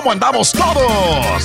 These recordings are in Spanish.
¿Cómo andamos todos?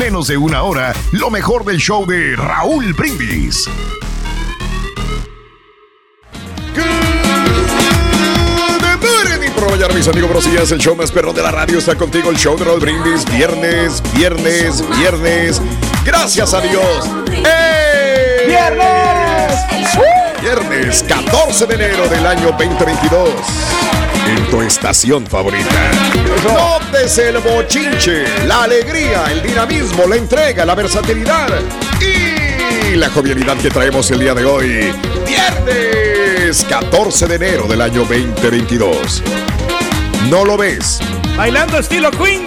menos de una hora lo mejor del show de Raúl Brindis. Good mis amigos brosillas, el show más perro de la radio está contigo, el show de Raúl Brindis, viernes, viernes, viernes. Gracias a Dios. ¡Eh! ¡Viernes! Viernes 14 de enero del año 2022. En tu estación favorita. Nótese el bochinche, la alegría, el dinamismo, la entrega, la versatilidad y la jovialidad que traemos el día de hoy. Viernes 14 de enero del año 2022. ¿No lo ves? Bailando estilo Queen.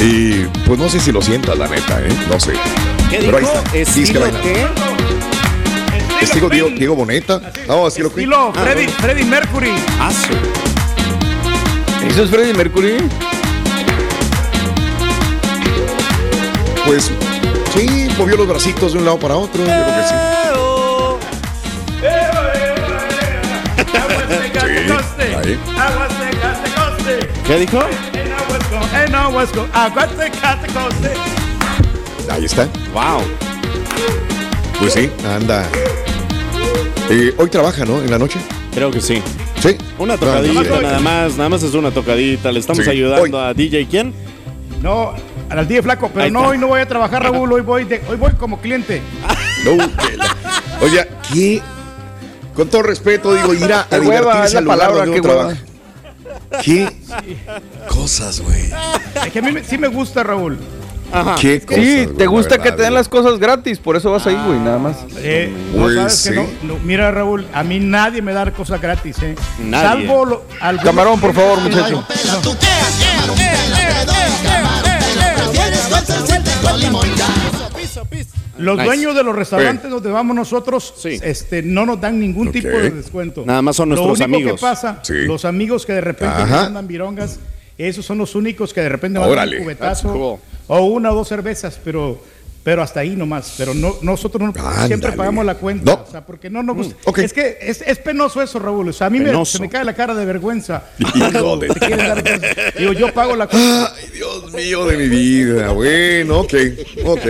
Y pues no sé si lo sientas, la neta, ¿eh? No sé. ¿Qué Pero ahí dijo? está. ¿Estilo Disque bailando. qué? Diego, Diego Boneta. No, estilo Queen. Estilo Freddy, Freddy Mercury. Ah, ¿Eso es Freddie Mercury? Pues sí, movió los bracitos de un lado para otro. Yo creo que sí. ahí. ¿Qué dijo? Ahí está. Wow. Pues sí, anda. Eh, hoy trabaja, ¿no? En la noche. Creo que sí. Sí. Una tocadita Ah, nada más, nada más es una tocadita. Le estamos Sí. ayudando a DJ quién? No, al día flaco, pero Ahí no, está. hoy no voy a trabajar, Raúl, hoy voy, de- hoy voy como cliente. No, Oye, ¿qué? Con todo respeto, digo, ir a, a divertirse al lugar palabra, donde trabaja. ¿Qué cosas, güey? Es que a mí me- sí me gusta, Raúl. Ajá. ¿Qué cosas? Sí, güey, te gusta que te den güey. las cosas gratis, por eso vas ahí, güey, nada más. Eh, no sabes sí. que no, no, mira, Raúl, a mí nadie me da cosas gratis, ¿eh? Nadie. Salvo lo, algunos Camarón, por favor, muchacho. Los Nice. dueños de los restaurantes donde vamos nosotros, Sí. este, no nos dan ningún tipo de descuento. Nada más son nuestros Lo único amigos. que pasa, Sí. los amigos que de repente mandan virongas, esos son los únicos que de repente mandan Órale. un cubetazo That's cool. O una o dos cervezas, pero pero hasta ahí nomás. Pero no, nosotros no, Ándale. siempre pagamos la cuenta. No. O sea, porque no nos gusta. ok. Es que es, es penoso eso, Raúl. O sea, a mí me, se me cae la cara de vergüenza. Digo, yo pago la cuenta. Ay, Dios mío de mi vida. Bueno, ok, ok.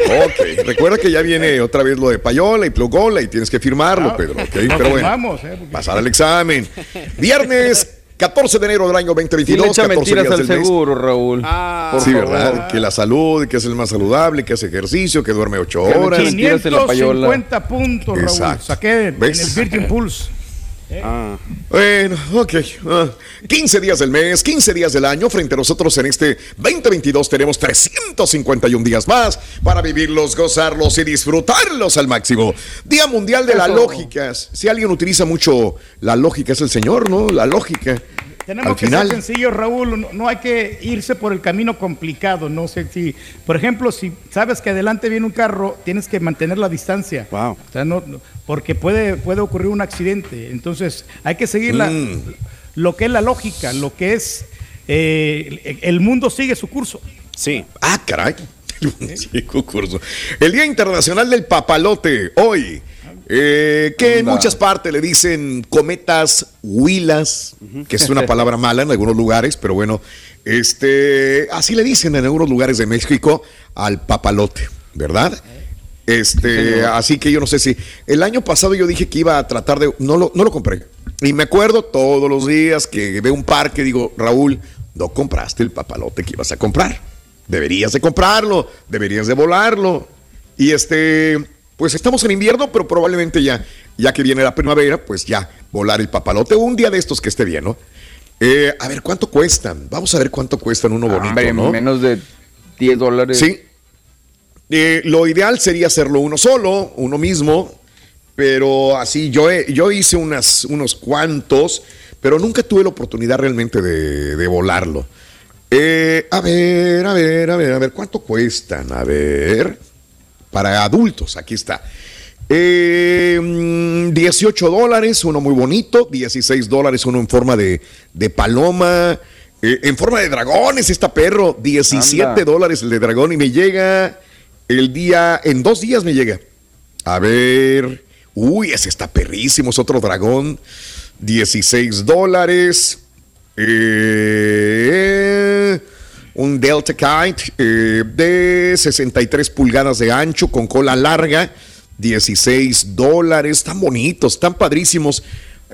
Ok, recuerda que ya viene otra vez lo de Payola y Plugola y tienes que firmarlo, Ah, Pedro, ok, lo pero bueno. firmamos, eh, porque- Pasar el examen. Viernes 14 de enero del año Sí 2022. le echa 14 mentiras días al del mes. seguro, Raúl. Ah, Por Sí, favor. ¿verdad? Que la salud, que es el más saludable, que hace ejercicio, que duerme 8 Que le horas. eche mentiras en la payola. 550 puntos, Raúl. Exacto. Saqué en ¿Ves? el Virgin Pulse. Ah. Bueno, ok. ah, 15 días del mes, 15 días del año. Frente a nosotros en este 2022 tenemos 351 días más para vivirlos, gozarlos y disfrutarlos al máximo. Día Mundial de la Eso. Lógica. Si alguien utiliza mucho la lógica es el Señor, ¿no? La lógica. Tenemos al que final. ser sencillos, Raúl. No, no hay que irse por el camino complicado. No sé si, por ejemplo, si sabes que adelante viene un carro, tienes que mantener la distancia. Wow. O sea, no, porque puede, puede ocurrir un accidente. Entonces, hay que seguir la- Mm. lo que es la lógica, lo que es eh, el, el mundo sigue su curso. Sí. Ah, caray. Sí, concurso. El Día Internacional del Papalote, hoy. Eh, que en muchas partes le dicen cometas huilas, que es una palabra mala en algunos lugares, pero bueno, este, así le dicen en algunos lugares de México al papalote, ¿verdad? Este, así que yo no sé si el año pasado yo dije que iba a tratar de no lo, no lo compré. Y me acuerdo todos los días que veo un parque digo, Raúl, no compraste el papalote que ibas a comprar. Deberías de comprarlo, deberías de volarlo. Y este, pues estamos en invierno, pero probablemente ya, ya que viene la primavera, pues ya volar el papalote un día de estos que esté bien, ¿no? Eh, a ver, ¿cuánto cuestan? Vamos a ver cuánto cuestan uno bonito, Hombre, ¿no? menos de 10 dólares. Sí. Eh, lo ideal sería hacerlo uno solo, uno mismo, pero así yo, he- yo hice unas, unos cuantos, pero nunca tuve la oportunidad realmente de, de volarlo. Eh, a ver, a ver, a ver, a ver, ¿cuánto cuestan? A ver, para adultos, aquí está. Eh, mm, 18 dólares, uno muy bonito, 16 dólares, uno en forma de, de paloma, eh, en forma de dragones, está perro, 17 Anda. dólares el de dragón y me llega el día, en dos días me llega. A ver, uy, ese está perrísimo, es otro dragón, 16 dólares. Eh, un Delta Kite eh, de 63 pulgadas de ancho con cola larga, 16 dólares. Están bonitos, están padrísimos.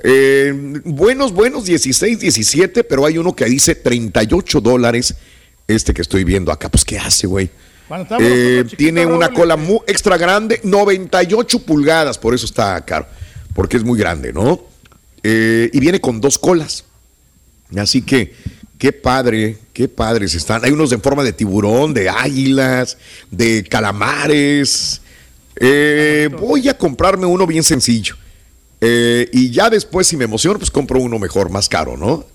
Eh, buenos, buenos, 16, 17, pero hay uno que dice 38 dólares. Este que estoy viendo acá, pues ¿qué hace, güey? Eh, tiene una cola este, muy extra grande, 98 pulgadas, por eso está caro, porque es muy grande, ¿no? Y viene con dos colas. Así que, qué padre, qué padres están. Hay unos en forma de tiburón, de águilas, de calamares. Eh, voy a comprarme uno bien sencillo. Eh, y ya después, si me emociono, pues compro uno mejor, más caro, ¿no?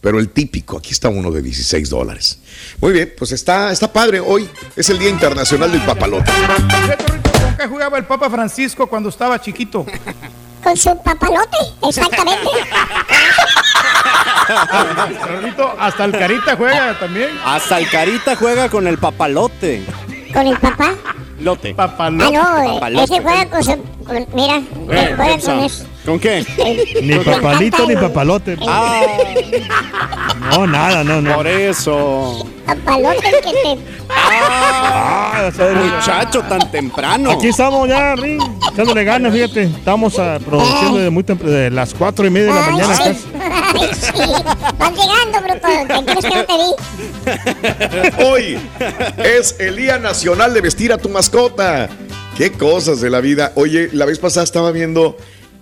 Pero el típico, aquí está uno de 16 dólares. Muy bien, pues está, está padre. Hoy es el Día Internacional del Papalote. ¿Con qué jugaba el Papa Francisco cuando estaba chiquito? Con su papalote, exactamente. Hasta el Carita juega también. Hasta el Carita juega con el papalote. Con el papá. Lote. Ah, Papalote. no, eh, Papalote. ese juega con su. con- mira, Eh, juega con eso. ¿Con qué? Ni papalito ni papalote. Ah, No, nada, no, no. por eso. Papalote que te. Ah, sea, Muchacho, tan temprano. Aquí estamos ya, Ring, echándole ganas, fíjate. Estamos ah, produciendo de muy temprano, de las cuatro y media de la Ay, mañana. sí. casi. Ay, sí. Vas llegando, bruto. ¿Qué crees que no te vi? Hoy es el Día Nacional de Vestir a tu mascota. Qué cosas de la vida. Oye, la vez pasada estaba viendo.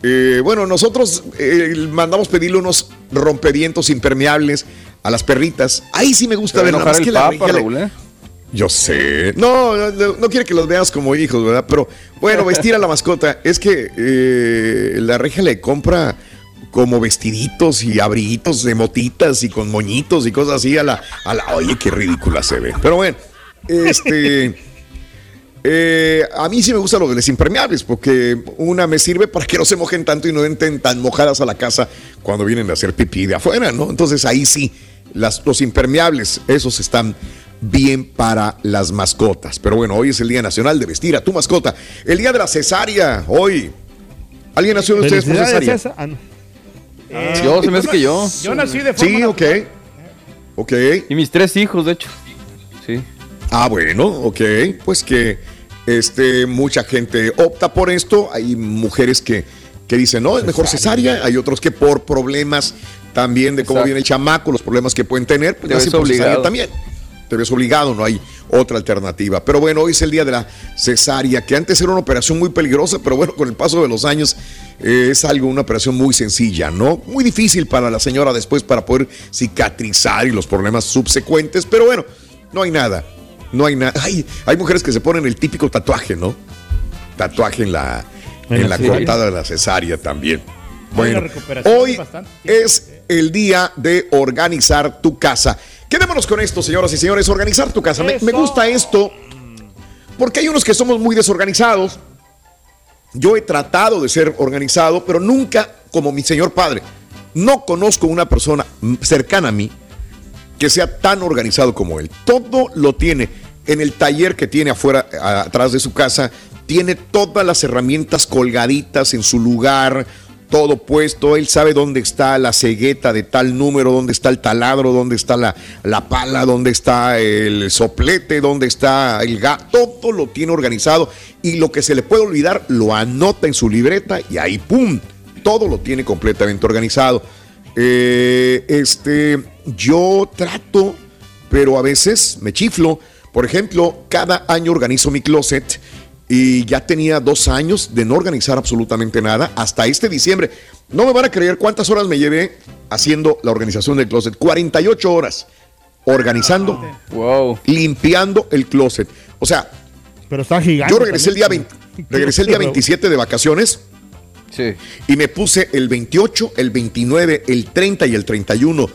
Eh, bueno, nosotros eh, mandamos pedirle unos rompevientos impermeables a las perritas. Ahí sí me gusta ver nada más que el la papa, Raúl, ¿eh? Yo sé. No, no, quiere que los veas como hijos, ¿verdad? Pero bueno, vestir a la mascota. Es que eh, la regia le compra como vestiditos y abriguitos de motitas y con moñitos y cosas así a la, a la. Oye, qué ridícula se ve. Pero bueno, este. Eh, a mí sí me gustan los de los impermeables porque una me sirve para que no se mojen tanto y no entren tan mojadas a la casa cuando vienen a hacer pipí de afuera, ¿no? Entonces ahí sí, las, los impermeables, esos están bien para las mascotas. Pero bueno, hoy es el Día Nacional de Vestir a tu mascota. El Día de la Cesárea, hoy. ¿Alguien nació de ustedes por cesárea? Ah, no. Eh, Yo, se me hace que yo. Yo nací de forma Sí, ok. Ok. Y mis tres hijos, de hecho. Sí. Ah, bueno, ok. Pues que este, mucha gente opta por esto. Hay mujeres que, que dicen, no, es mejor cesárea. Hay otros que por problemas también de cómo Exacto. viene el chamaco, los problemas que pueden tener, pues Te ves obligado. también. Te ves obligado, no hay otra alternativa. Pero bueno, hoy es el día de la cesárea, que antes era una operación muy peligrosa, pero bueno, con el paso de los años eh, es algo, una operación muy sencilla, ¿no? Muy difícil para la señora después para poder cicatrizar y los problemas subsecuentes, pero bueno, no hay nada. No hay nada. Hay, hay mujeres que se ponen el típico tatuaje, ¿no? Tatuaje en la, En en la cesárea. cortada de la cesárea también. Bueno, hoy es el día de organizar tu casa. Quedémonos con esto, señoras y señores, organizar tu casa. Me, me gusta esto porque hay unos que somos muy desorganizados. Yo he tratado de ser organizado, pero nunca como mi señor padre. No conozco una persona cercana a mí que sea tan organizado como él. Todo lo tiene en el taller que tiene afuera, atrás de su casa. Tiene todas las herramientas colgaditas en su lugar, todo puesto. Él sabe dónde está la cegueta de tal número, dónde está el taladro, dónde está la, la pala, dónde está el soplete, dónde está el gato. Todo lo tiene organizado y lo que se le puede olvidar lo anota en su libreta y ahí, ¡pum! Todo lo tiene completamente organizado. Eh, este, yo trato, pero a veces me chiflo. Por ejemplo, cada año organizo mi closet y ya tenía dos años de no organizar absolutamente nada hasta este diciembre. No me van a creer cuántas horas me llevé haciendo la organización del closet. 48 horas organizando, Wow. limpiando el closet. O sea, Pero está gigante. yo regresé el día también. 20 regresé el día 27 de vacaciones Sí. Y me puse el 28, el 29, el 30 y el 31.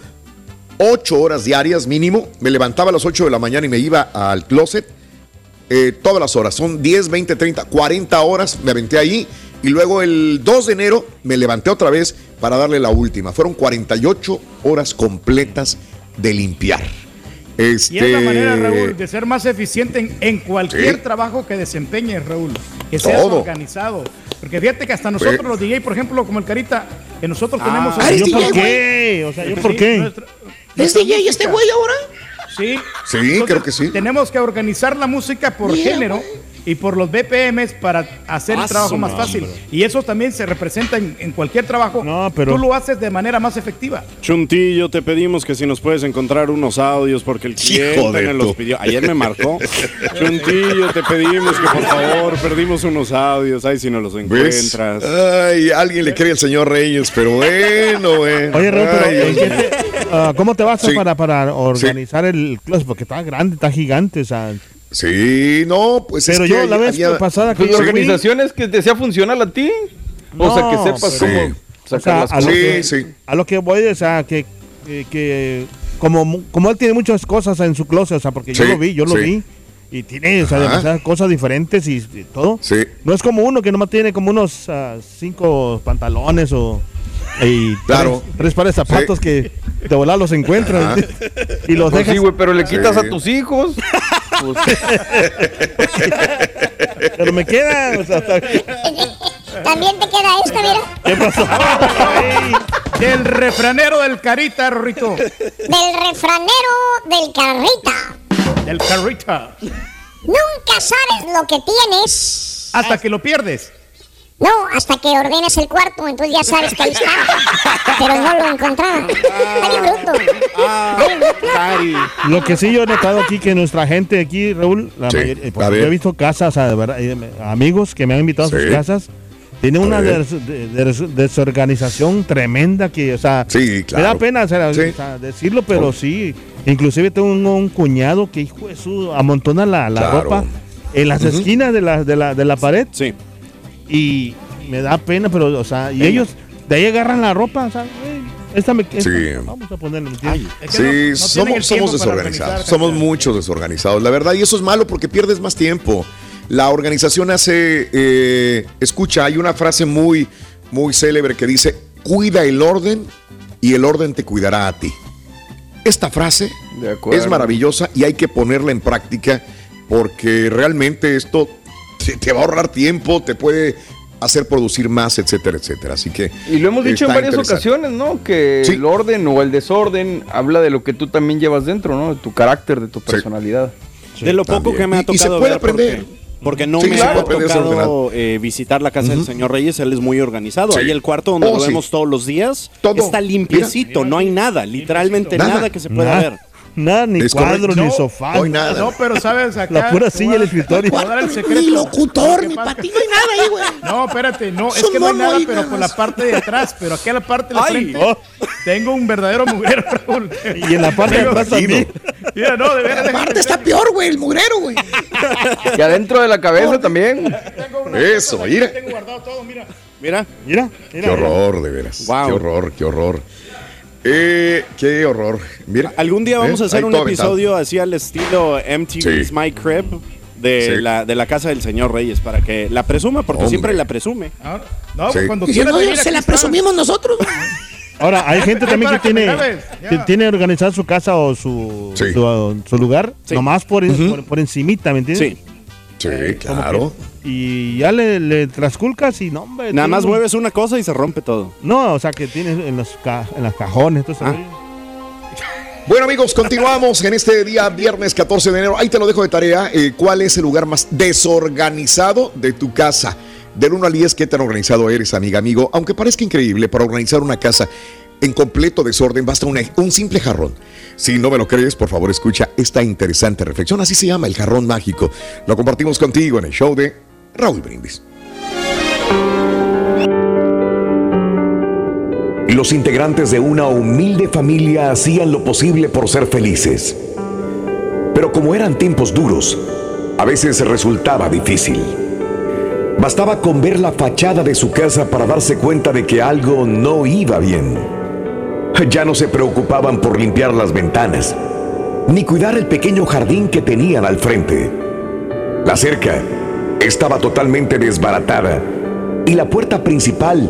Ocho horas diarias mínimo. Me levantaba a las 8 de la mañana y me iba al closet. eh, todas las horas. Son 10, 20, 30, 40 horas. Me aventé ahí. Y luego el 2 de enero me levanté otra vez para darle la última. Fueron 48 horas completas de limpiar. Este... Y es la manera, Raúl, de ser más eficiente en, en cualquier Sí. trabajo que desempeñes, Raúl. Que seas Todo. organizado. Porque fíjate que hasta nosotros, Pues- los DJ, por ejemplo, como el Carita, que nosotros tenemos... Ah, ¿Yo ¿eres por qué? O sea, ¿yo por Sí, qué? nuestra- ¿Es DJ este güey ahora? Sí. Sí, creo que sí. Tenemos que organizar la música por Mira, género y por los BPMs para hacer Ah, el trabajo su más fácil. Y eso también se representa en, en cualquier trabajo. No, pero- Tú lo haces de manera más efectiva. Chuntillo, te pedimos que si nos puedes encontrar unos audios porque el cliente los pidió. Ayer me marcó. Chuntillo, te pedimos que por favor perdimos unos audios. Ay, si no los ¿Ves? encuentras. Ay, alguien le cree al señor Reyes, pero bueno, güey. Oye, Raúl, pero Ay, ¿en Dios ah, ¿cómo te vas a Sí. para, para organizar el closet? Porque está grande, está gigante. O sea, Sí, no, pues pero es que yo la vez había- pasada que Pues la yo fui, organización es que te sea funcional a ti. o sea, que sepas sí. cómo o sacar sea, las a, cosas. lo Sí, que, sí. a lo que voy, o sea, que, que, que como, mu- como él tiene muchas cosas en su closet, o sea, porque yo lo vi, yo lo sí. vi, y tiene, o sea, demasiadas cosas diferentes y, y todo. Sí. No es como uno que nomás tiene como unos ah, cinco pantalones o y Claro. tres, tres pares de zapatos Sí. que de volar los encuentras Ajá. y los Pues dejas. sí, güey, pero le quitas Sí. a tus hijos. Pues, pero me queda, o sea, hasta- También te queda esta, mira. ¿qué pasó? Del refranero del Carita, Rorrito. Del refranero del carrita. Del Carita. Nunca sabes lo que tienes. Hasta que lo pierdes. No, hasta que ordenas el cuarto, entonces ya sabes que ahí está. Pero no lo encontraba. Está bien bruto. Ah. Lo que sí yo he notado aquí que nuestra gente aquí, Raúl, la Sí, mayoría- eh, ver. yo he visto casas, verdad, eh, amigos que me han invitado a sus casas, tienen una des- de- des- desorganización tremenda que, o sea, Sí, me da claro. pena o sea, Sí. o sea, decirlo, pero sí. Inclusive tengo un, un cuñado que, hijo de su, amontona la, la Claro. ropa en las esquinas de la, de, la, de la pared Sí. Y me da pena, pero, o sea, y Venga. ellos de ahí agarran la ropa, o sea, "Ey, esta me esta, Sí. vamos a ponerla, ¿me entiendes? Ay, Es que Sí, no- somos, somos desorganizados. Somos muchos desorganizados, la verdad. Y eso es malo porque pierdes más tiempo. La organización hace. eh, escucha, hay una frase muy, muy célebre que dice: Cuida el orden y el orden te cuidará a ti. Esta frase es maravillosa y hay que ponerla en práctica porque realmente esto te, va a ahorrar tiempo, te puede hacer producir más, etcétera, etcétera. Así que. Y lo hemos dicho en varias ocasiones, ¿no? Que Sí. el orden o el desorden habla de lo que tú también llevas dentro, ¿no? De tu carácter, de tu personalidad. De lo poco que me ha Y- y se tocado puede ver, aprender. Porque, porque no Sí, me se ha tocado eh, visitar la casa del señor Reyes. Él es muy organizado. Sí. Ahí el cuarto donde Oh, lo sí. vemos todos los días Todo. está limpiecito. No hay nada, literalmente Nada. nada, que se pueda Nada, ver. Nada, ni Es cuadro, correcto. ni No, sofá. no hay nada. No, pero sabes acá. La pura silla voy a- y el escritorio. Ni locutor, ni ti no hay nada ahí, güey. No, espérate, no, es Es que no hay nada, pero nada por la parte de atrás, pero aquí en la parte de la Ay. frente Oh. tengo un verdadero mugrero, Raúl. Y en la parte de atrás también. Mira, no, de veras. déjame Aparte está peor, güey, el mugrero, güey. Y adentro de la cabeza también. Eso, mira. Tengo guardado todo, mira. Mira, Mira, mira. Qué horror, de veras. Wow. Qué horror, qué horror. Eh, qué horror. Mira. algún día vamos ¿Eh? a hacer Ahí un todo aventado. episodio así al estilo MTV's Sí. My Crib de, Sí. la, de la casa del señor Reyes para que la presuma, porque Hombre. siempre la presume. Ahora, no, Sí. cuando no, se la presumimos nosotros. Ahora, hay gente también que tiene, que tiene organizado su casa o su, Sí. su, su lugar, Sí. nomás por, por, por encimita, ¿me entiendes? Sí. Claro. Y ya le, le trasculcas y no, hombre. Nada más un- mueves una cosa y se rompe todo. No, o sea, que tienes en los, ca- en las cajones. eso. Ah. Bueno amigos, continuamos en este día viernes 14 de enero. Ahí te lo dejo de tarea. eh, ¿Cuál es el lugar más desorganizado de tu casa? Del 1 al 10, ¿qué tan organizado eres, amiga, amigo? Aunque parezca increíble, para organizar una casa en completo desorden basta una- un simple jarrón. Si no me lo crees, por favor escucha esta interesante reflexión. Así se llama el jarrón mágico. Lo compartimos contigo en el show de Raúl Brindis. Los integrantes de una humilde familia hacían lo posible por ser felices. Pero como eran tiempos duros, a veces resultaba difícil. Bastaba con ver la fachada de su casa para darse cuenta de que algo no iba bien. Ya no se preocupaban por limpiar las ventanas, ni cuidar el pequeño jardín que tenían al frente. La cerca estaba totalmente desbaratada y la puerta principal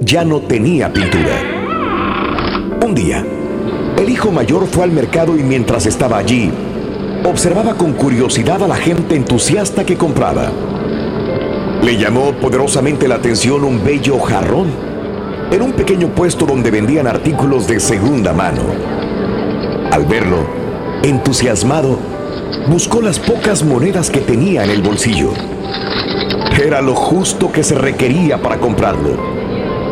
ya no tenía pintura. Un día, el hijo mayor fue al mercado y mientras estaba allí, observaba con curiosidad a la gente entusiasta que compraba. Le llamó poderosamente la atención un bello jarrón en un pequeño puesto donde vendían artículos de segunda mano. Al verlo, entusiasmado, buscó las pocas monedas que tenía en el bolsillo. Era lo justo que se requería para comprarlo,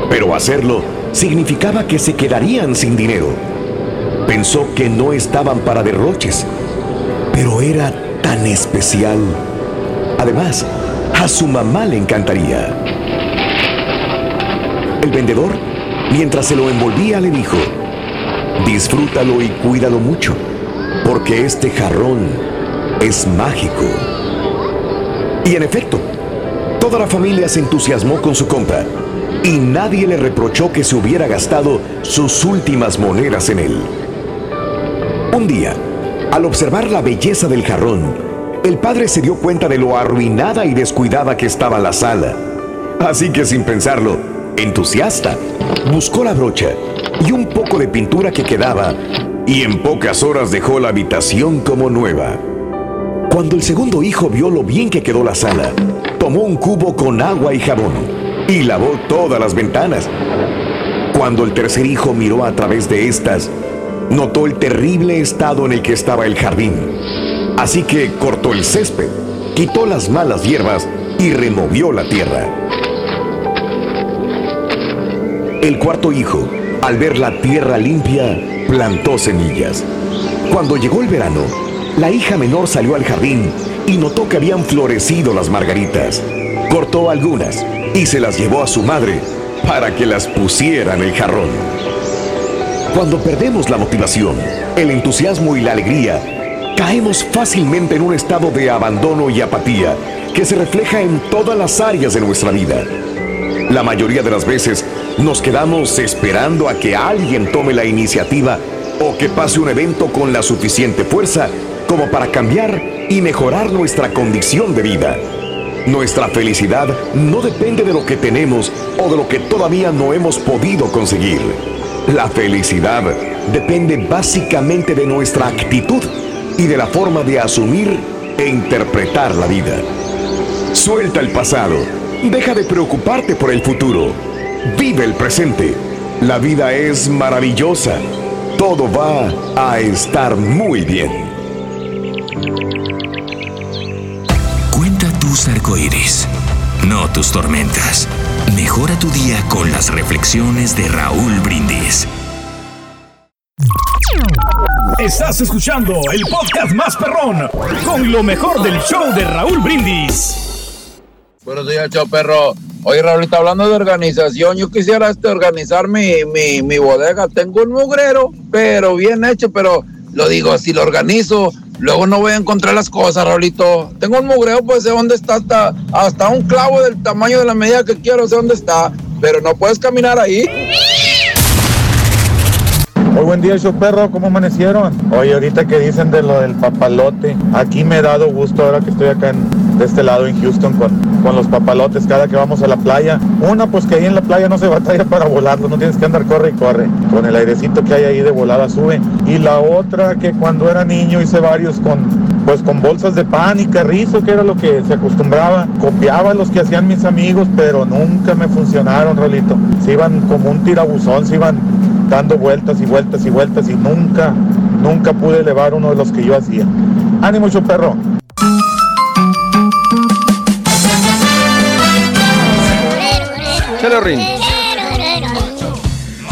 pero hacerlo significaba que se quedarían sin dinero. Pensó que no estaban para derroches, pero era tan especial. Además, a su mamá le encantaría. El vendedor, mientras se lo envolvía, le dijo, disfrútalo y cuídalo mucho, porque este jarrón es mágico. Y en efecto, toda la familia se entusiasmó con su compra y nadie le reprochó que se hubiera gastado sus últimas monedas en él. Un día, al observar la belleza del jarrón, el padre se dio cuenta de lo arruinada y descuidada que estaba la sala. Así que sin pensarlo, entusiasta, buscó la brocha y un poco de pintura que quedaba y en pocas horas dejó la habitación como nueva. Cuando el segundo hijo vio lo bien que quedó la sala, tomó un cubo con agua y jabón y lavó todas las ventanas. Cuando el tercer hijo miró a través de estas, notó el terrible estado en el que estaba el jardín. Así que cortó el césped, quitó las malas hierbas y removió la tierra. El cuarto hijo, al ver la tierra limpia, plantó semillas. Cuando llegó el verano, la hija menor salió al jardín y notó que habían florecido las margaritas. Cortó algunas y se las llevó a su madre para que las pusiera en el jarrón. Cuando perdemos la motivación, el entusiasmo y la alegría, caemos fácilmente en un estado de abandono y apatía que se refleja en todas las áreas de nuestra vida. La mayoría de las veces nos quedamos esperando a que alguien tome la iniciativa o que pase un evento con la suficiente fuerza como para cambiar y mejorar nuestra condición de vida. Nuestra felicidad no depende de lo que tenemos o de lo que todavía no hemos podido conseguir. La felicidad depende básicamente de nuestra actitud y de la forma de asumir e interpretar la vida. Suelta el pasado, deja de preocuparte por el futuro, vive el presente. La vida es maravillosa, todo va a estar muy bien. Tus arcoíris, no tus tormentas. Mejora tu día con las reflexiones de Raúl Brindis. Estás escuchando el podcast más perrón con lo mejor del show de Raúl Brindis. Buenos días, show perro. Oye, Raúlita, hablando de organización, yo quisiera este, organizar mi, mi, mi bodega. Tengo un mugrero, pero bien hecho, pero lo digo, si lo organizo, luego no voy a encontrar las cosas, Raulito. Tengo un mugreo, pues sé dónde está, hasta, hasta un clavo del tamaño de la medida que quiero, sé dónde está, pero no puedes caminar ahí. Muy buen día, show perro, ¿cómo amanecieron? Oye, ahorita que dicen de lo del papalote, aquí me he dado gusto ahora que estoy acá en- de este lado en Houston con, con los papalotes cada que vamos a la playa. Una, pues que ahí en la playa no se batalla para volarlo, no tienes que andar corre y corre. Con el airecito que hay ahí de volada sube. Y la otra, que cuando era niño hice varios con, pues con bolsas de pan y carrizo, que era lo que se acostumbraba. Copiaba los que hacían mis amigos, pero nunca me funcionaron, Rolito. Se iban como un tirabuzón, se iban dando vueltas y vueltas y vueltas y nunca, nunca pude elevar uno de los que yo hacía. Ánimo,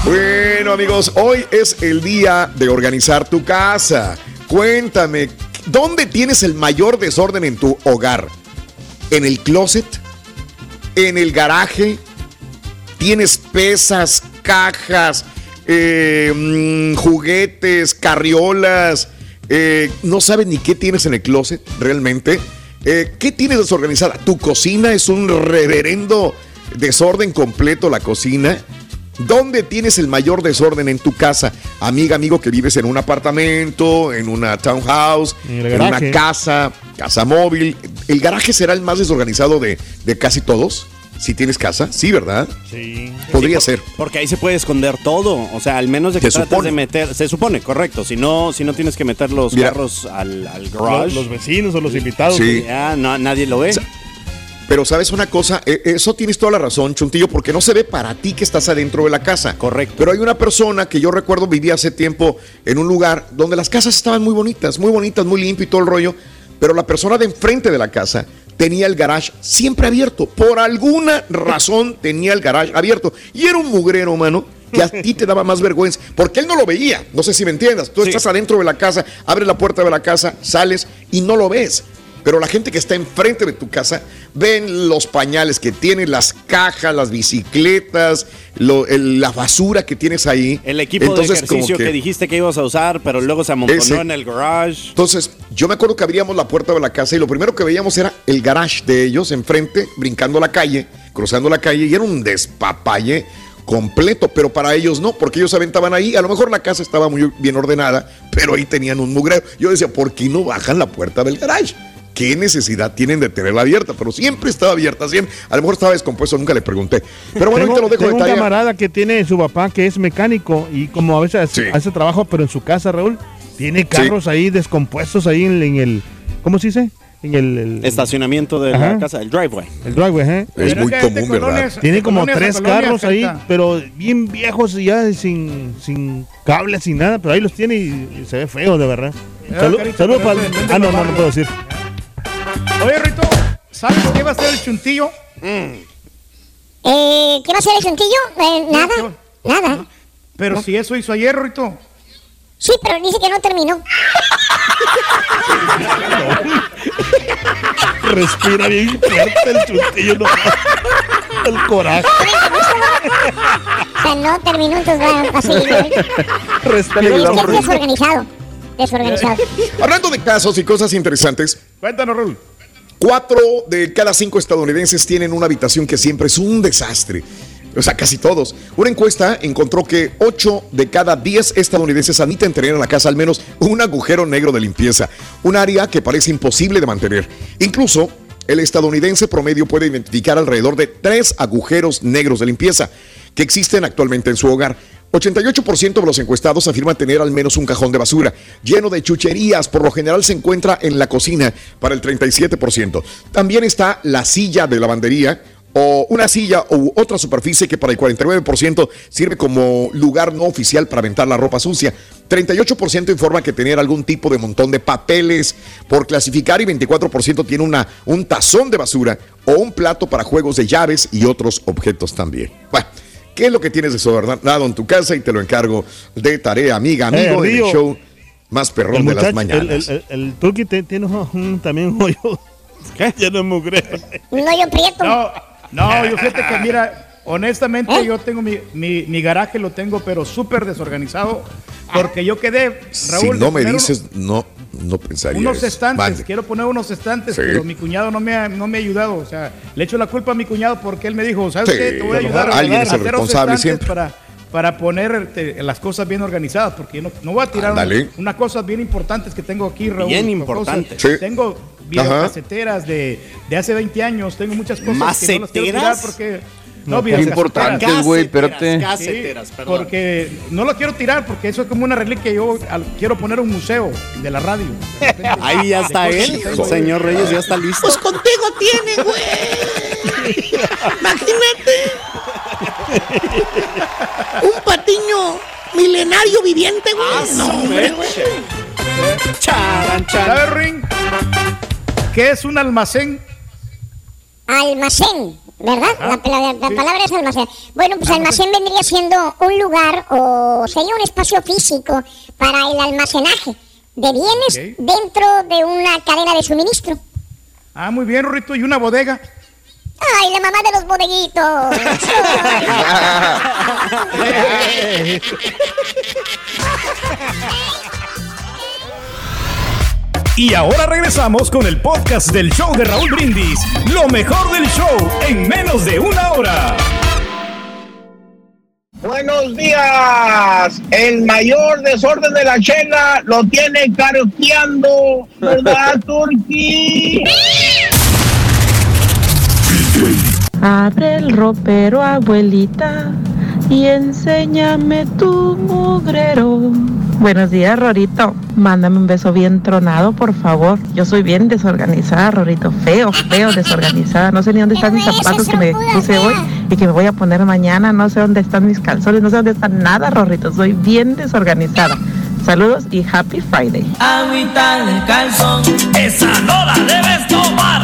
Bueno, amigos, hoy es el día de organizar tu casa. Cuéntame, ¿dónde tienes el mayor desorden en tu hogar? ¿En el closet? ¿En el garaje? ¿Tienes pesas, cajas, eh, mm, juguetes, carriolas? Eh, ¿No sabes ni qué tienes en el closet realmente? Eh, ¿Qué tienes desorganizada? Tu cocina es un reverendo desorden completo, la cocina. ¿Dónde tienes el mayor desorden en tu casa? Amiga, amigo, que vives en un apartamento, en una townhouse, En una casa, casa móvil. ¿El garaje será el más desorganizado de, de casi todos? Si tienes casa, sí, ¿verdad? Sí. Podría Sí, ser. por- Porque ahí se puede esconder todo. O sea, al menos de que Se trates supone. de meter. Se supone, correcto. Si no, si no tienes que meter los Mira. carros al, garage. los vecinos o los invitados. Sí. Ya no- nadie lo ve. Pero sabes una cosa, E- eso tienes toda la razón, Chuntillo, porque no se ve para ti que estás adentro de la casa. Correcto. Pero hay una persona que yo recuerdo vivía hace tiempo en un lugar donde las casas estaban muy bonitas, muy bonitas, muy limpio y todo el rollo, pero la persona de enfrente de la casa tenía el garage siempre abierto. Por alguna razón tenía el garage abierto. Y era un mugrero, mano. Que a ti te daba más vergüenza, porque él no lo veía. No sé si me entiendas. Tú Sí. estás adentro de la casa, abres la puerta de la casa, sales y no lo ves. Pero la gente que está enfrente de tu casa ven los pañales que tienes, las cajas, las bicicletas, lo- el- la basura que tienes ahí. El equipo Entonces, de ejercicio que... dijiste que ibas a usar, pero luego se amontonó Ese. en el garage. Entonces, yo me acuerdo que abríamos la puerta de la casa y lo primero que veíamos era el garage de ellos enfrente, brincando la calle, cruzando la calle, y era un despapalle completo, pero para ellos no, porque ellos se aventaban ahí. A lo mejor la casa estaba muy bien ordenada, pero ahí tenían un mugrero. Yo decía, ¿por qué no bajan la puerta del garage? ¿Qué necesidad tienen de tenerla abierta? Pero siempre estaba abierta, siempre. A lo mejor estaba descompuesto, nunca le pregunté. Pero bueno, tengo, ahorita lo dejo tengo de un camarada que tiene su papá que es mecánico y como a veces hace, Sí. hace trabajo, pero en su casa, Raúl, tiene carros ahí descompuestos ahí en, en el, ¿cómo se dice? En el, el- Estacionamiento de Ajá. la casa, el driveway. el driveway, ¿eh? Es Pero muy que común, ¿verdad? colonias- Tiene de como tres carros ahí, pero bien viejos y ya sin, sin cables, sin nada, pero ahí los tiene y, y se ve feo, de verdad. Ya, Salud, para Ah, no, no, no puedo decir. Oye, Rito, ¿sabes qué va a ser el chuntillo? Eh, ¿Qué va a ser el chuntillo? Eh, nada, nada. Pero si eso hizo ayer, Rito. Sí, pero dice que no terminó. Respira bien fuerte el chuntillo, no. El coraje. O sea, no terminó, entonces va a seguir. Respira es que es hombre. desorganizado. Desorganizado. Hablando de casos y cosas interesantes, Cuéntanos, Raúl. Cuatro de cada cinco estadounidenses tienen una habitación que siempre es un desastre. O sea, casi todos. Una encuesta encontró que ocho de cada diez estadounidenses admiten tener en la casa al menos un agujero negro de limpieza, un área que parece imposible de mantener. Incluso el estadounidense promedio puede identificar alrededor de tres agujeros negros de limpieza que existen actualmente en su hogar. 88% de los encuestados afirman tener al menos un cajón de basura lleno de chucherías. Por lo general se encuentra en la cocina para el 37%. También está la silla de lavandería o una silla u otra superficie que para el 49% sirve como lugar no oficial para aventar la ropa sucia. 38% informa que tener algún tipo de montón de papeles por clasificar y 24% tiene una, un tazón de basura o un plato para juegos de llaves y otros objetos también. Bueno, ¿qué es lo que tienes desordenado en tu casa? Y te lo encargo de tarea, amiga, amigo, Eh, en el show más perrón de las mañanas. el, el, turqui tiene un- también un hoyo. ¿Qué? Ya no es mugrero. Un hoyo prieto. No, no, yo fíjate que mira, honestamente ¿Eh? yo tengo mi, mi, mi garaje, lo tengo pero súper desorganizado porque yo quedé, Raúl, si no me dices, no, no pensaría unos eso. estantes, Mande. quiero poner unos estantes, Sí. pero mi cuñado no me, ha, no me ha ayudado, o sea, le echo la culpa a mi cuñado porque él me dijo, ¿sabes Sí, qué? Te voy a a ayudar mejor alguien el hacer responsable estantes siempre. para para poner las cosas bien organizadas, porque yo no, no voy a tirar una- unas cosas bien importantes que tengo aquí, Raúl. Bien importantes. Sí. Tengo videocaseteras de, de hace 20 años, tengo muchas cosas que no las quiero tirar ¿Maceteras? porque... No, No, qué videocaseteras. importantes, güey, espérate. Caseteras, Sí, perdón. porque no lo quiero tirar porque eso es como una reliquia. Yo al- quiero poner un museo de la radio. Ahí ya está él, tengo. señor Reyes ya está listo. Pues contigo tiene, güey. Imagínate. Un patiño milenario viviente, güey. No, hombre, güey. Charan, chan. ¿Sabes, Ring? ¿Qué es un almacén? Almacén, ¿verdad? Ah, la, la- la sí. palabra es almacén. Bueno, pues almacén vendría siendo un lugar o sería un espacio físico para el almacenaje de bienes dentro de una cadena de suministro. Ah, muy bien, Rito. ¿Y una bodega? ¡Ay, la mamá de los bodeguitos! Y ahora regresamos con el podcast del show de Raúl Brindis. Lo mejor del show en menos de una hora. Buenos días. El mayor desorden de la chela lo tiene caroteando, ¿verdad, Turquí? Abre el ropero, abuelita, y enséñame tu mugrero. Buenos días, Rorito. Mándame un beso bien tronado, por favor. Yo soy bien desorganizada, Rorito. Feo, feo, desorganizada. No sé ni dónde están mis zapatos que me puse hoy y que me voy a poner mañana. No sé dónde están mis calzones, no sé dónde están nada, Rorito. Soy bien desorganizada. Saludos y Happy Friday. Agüita de calzón, esa no la debes tomar.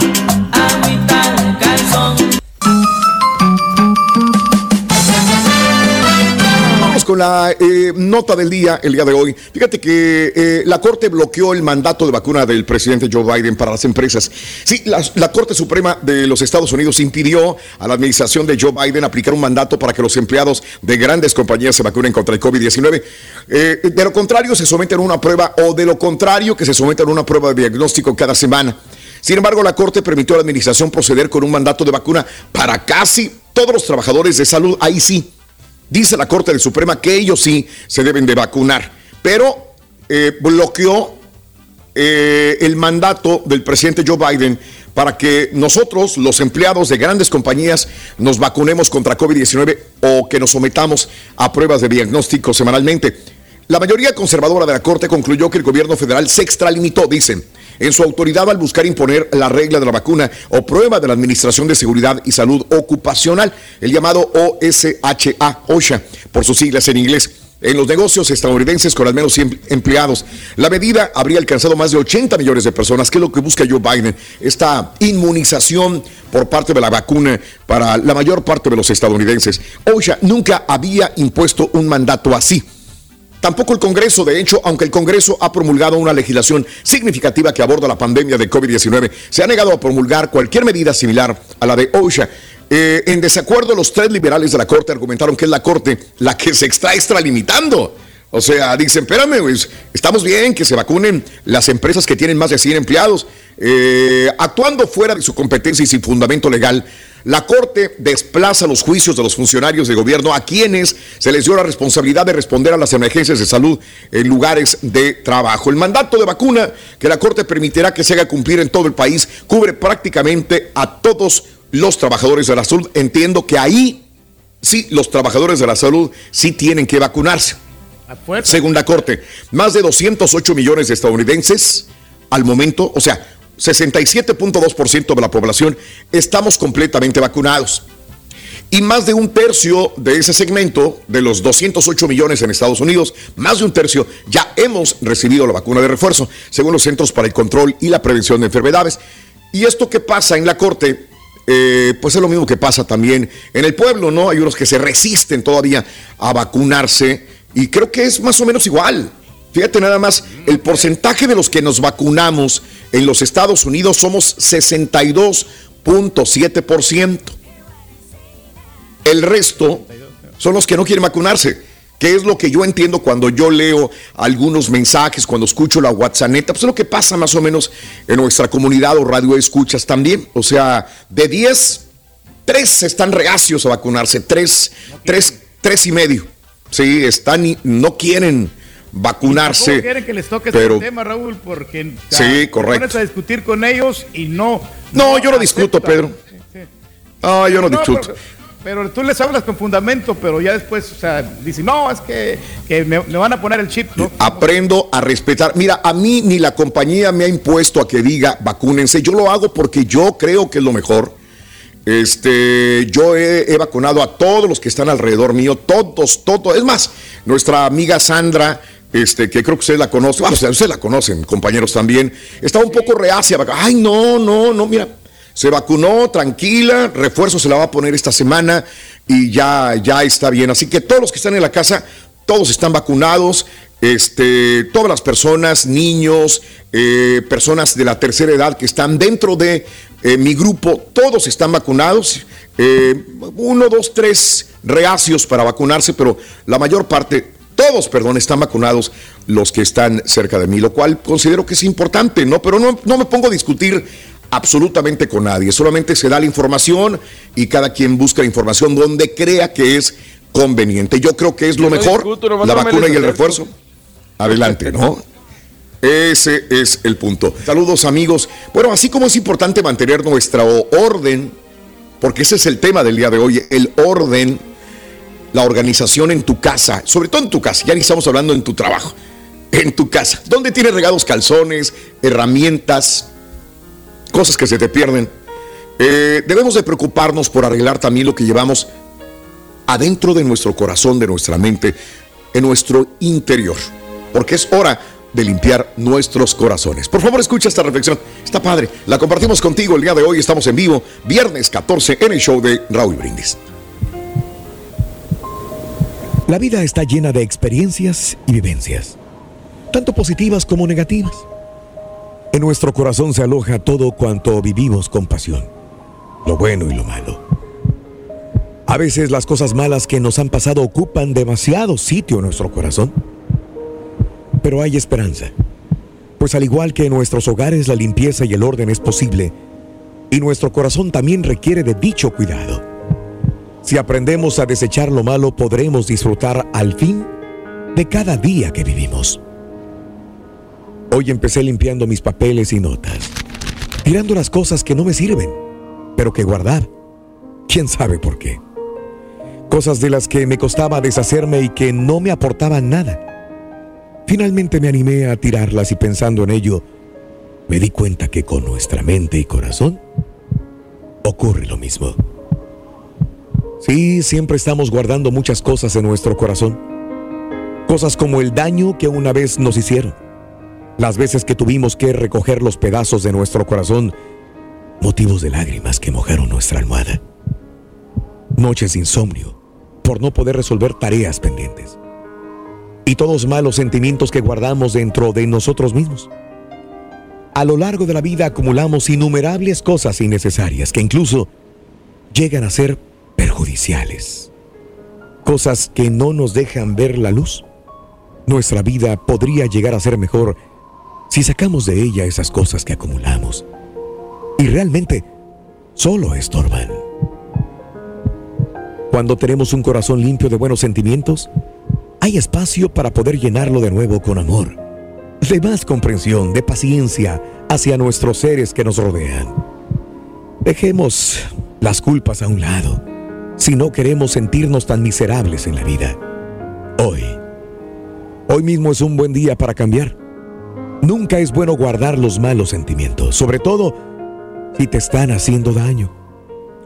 Con la eh, nota del día, el día de hoy. Fíjate que eh, la Corte bloqueó el mandato de vacuna del presidente Joe Biden para las empresas. Sí, la, la Corte Suprema de los Estados Unidos impidió a la administración de Joe Biden aplicar un mandato para que los empleados de grandes compañías se vacunen contra el COVID-19. Eh, de lo contrario, se someten a una prueba o de lo contrario, que se someten a una prueba de diagnóstico cada semana. Sin embargo, la Corte permitió a la administración proceder con un mandato de vacuna para casi todos los trabajadores de salud. Ahí sí, dice la Corte de Suprema que ellos sí se deben de vacunar, pero eh, bloqueó eh, el mandato del presidente Joe Biden para que nosotros, los empleados de grandes compañías, nos vacunemos contra COVID-19 o que nos sometamos a pruebas de diagnóstico semanalmente. La mayoría conservadora de la Corte concluyó que el gobierno federal se extralimitó, dicen, en su autoridad al buscar imponer la regla de la vacuna o prueba de la Administración de Seguridad y Salud Ocupacional, el llamado OSHA, OSHA, por sus siglas en inglés en los negocios estadounidenses con al menos 100 empleados. La medida habría alcanzado más de 80 millones de personas, que es lo que busca Joe Biden, esta inmunización por parte de la vacuna para la mayor parte de los estadounidenses. OSHA nunca había impuesto un mandato así. Tampoco el Congreso, de hecho, aunque el Congreso ha promulgado una legislación significativa que aborda la pandemia de COVID-19, se ha negado a promulgar cualquier medida similar a la de OSHA. Eh, en desacuerdo, los tres liberales de la Corte argumentaron que es la Corte la que se está extralimitando. O sea, dicen, espérame, pues, estamos bien que se vacunen las empresas que tienen más de 100 empleados. Eh, actuando fuera de su competencia y sin fundamento legal, la Corte desplaza los juicios de los funcionarios de gobierno a quienes se les dio la responsabilidad de responder a las emergencias de salud en lugares de trabajo. El mandato de vacuna que la Corte permitirá que se haga cumplir en todo el país cubre prácticamente a todos los trabajadores de la salud. Entiendo que ahí sí, los trabajadores de la salud sí tienen que vacunarse. Según la Corte, más de 208 millones de estadounidenses al momento, o sea, 67.2% de la población estamos completamente vacunados. Y más de un tercio de ese segmento, de los 208 millones en Estados Unidos, más de un tercio ya hemos recibido la vacuna de refuerzo, según los Centros para el Control y la Prevención de Enfermedades. Y esto que pasa en la Corte, eh, pues es lo mismo que pasa también en el pueblo, ¿no? Hay unos que se resisten todavía a vacunarse y creo que es más o menos igual. Fíjate nada más, el porcentaje de los que nos vacunamos en los Estados Unidos somos 62.7%. El resto son los que no quieren vacunarse. Que es lo que yo entiendo cuando yo leo algunos mensajes, cuando escucho la WhatsApp, pues es lo que pasa más o menos en nuestra comunidad o radio escuchas también. O sea, de 10, 3 están reacios a vacunarse, 3, 3, 3 y medio. Sí, están y no quieren vacunarse. No quieren que les toque pero, ese tema, Raúl, porque sí, correcto. pones a discutir con ellos y no. No, yo no discuto, Pedro. Ah, yo no, No, discuto. pero, pero tú les hablas con fundamento, pero ya después, o sea, dicen, no, es que, que me, me van a poner el chip, ¿no? Aprendo a respetar. Mira, a mí ni la compañía me ha impuesto a que diga vacúnense. Yo lo hago porque yo creo que es lo mejor. Este, yo he, he vacunado a todos los que están alrededor mío, todos, todos. Es más, nuestra amiga Sandra, este, que creo que usted la conoce, bueno, ustedes ustedes la conocen, compañeros también, estaba un poco reacia. Ay, no, no, no, mira, se vacunó, tranquila, refuerzo se la va a poner esta semana y ya, ya está bien. Así que todos los que están en la casa, todos están vacunados. Este, todas las personas, niños, eh, personas de la tercera edad que están dentro de eh, mi grupo, todos están vacunados. Eh, uno, dos, tres reacios para vacunarse, pero la mayor parte todos, perdón, están vacunados los que están cerca de mí, lo cual considero que es importante, ¿no? Pero no, no me pongo a discutir absolutamente con nadie, solamente se da la información y cada quien busca la información donde crea que es conveniente. Yo creo que es lo mejor, la vacuna y el refuerzo. Adelante, ¿no? Ese es el punto. Saludos amigos. Bueno, así como es importante mantener nuestra orden, porque ese es el tema del día de hoy, el orden, la organización en tu casa, sobre todo en tu casa, ya ni estamos hablando en tu trabajo, en tu casa, donde tienes regados calzones, herramientas, cosas que se te pierden. Eh, debemos de preocuparnos por arreglar también lo que llevamos adentro de nuestro corazón, de nuestra mente, en nuestro interior, porque es hora de limpiar nuestros corazones. Por favor, escucha esta reflexión. Está padre. La compartimos contigo el día de hoy. Estamos en vivo, viernes 14, en el show de Raúl Brindis. La vida está llena de experiencias y vivencias, tanto positivas como negativas. En nuestro corazón se aloja todo cuanto vivimos con pasión, lo bueno y lo malo. A veces las cosas malas que nos han pasado ocupan demasiado sitio en nuestro corazón. Pero hay esperanza, pues al igual que en nuestros hogares la limpieza y el orden es posible, y nuestro corazón también requiere de dicho cuidado. Si aprendemos a desechar lo malo, podremos disfrutar al fin de cada día que vivimos. Hoy empecé limpiando mis papeles y notas, tirando las cosas que no me sirven, pero que guardar. ¿Quién sabe por qué? Cosas de las que me costaba deshacerme y que no me aportaban nada. Finalmente me animé a tirarlas y pensando en ello, me di cuenta que con nuestra mente y corazón ocurre lo mismo. Sí, siempre estamos guardando muchas cosas en nuestro corazón. Cosas como el daño que una vez nos hicieron. Las veces que tuvimos que recoger los pedazos de nuestro corazón, motivos de lágrimas que mojaron nuestra almohada. Noches de insomnio por no poder resolver tareas pendientes. Y todos malos sentimientos que guardamos dentro de nosotros mismos. A lo largo de la vida acumulamos innumerables cosas innecesarias que incluso llegan a ser perjudiciales. Cosas que no nos dejan ver la luz. Nuestra vida podría llegar a ser mejor si sacamos de ella esas cosas que acumulamos. Y realmente solo estorban. Cuando tenemos un corazón limpio de buenos sentimientos, hay espacio para poder llenarlo de nuevo con amor, de más comprensión, de paciencia hacia nuestros seres que nos rodean. Dejemos las culpas a un lado si no queremos sentirnos tan miserables en la vida. Hoy, hoy mismo es un buen día para cambiar. Nunca es bueno guardar los malos sentimientos, sobre todo si te están haciendo daño,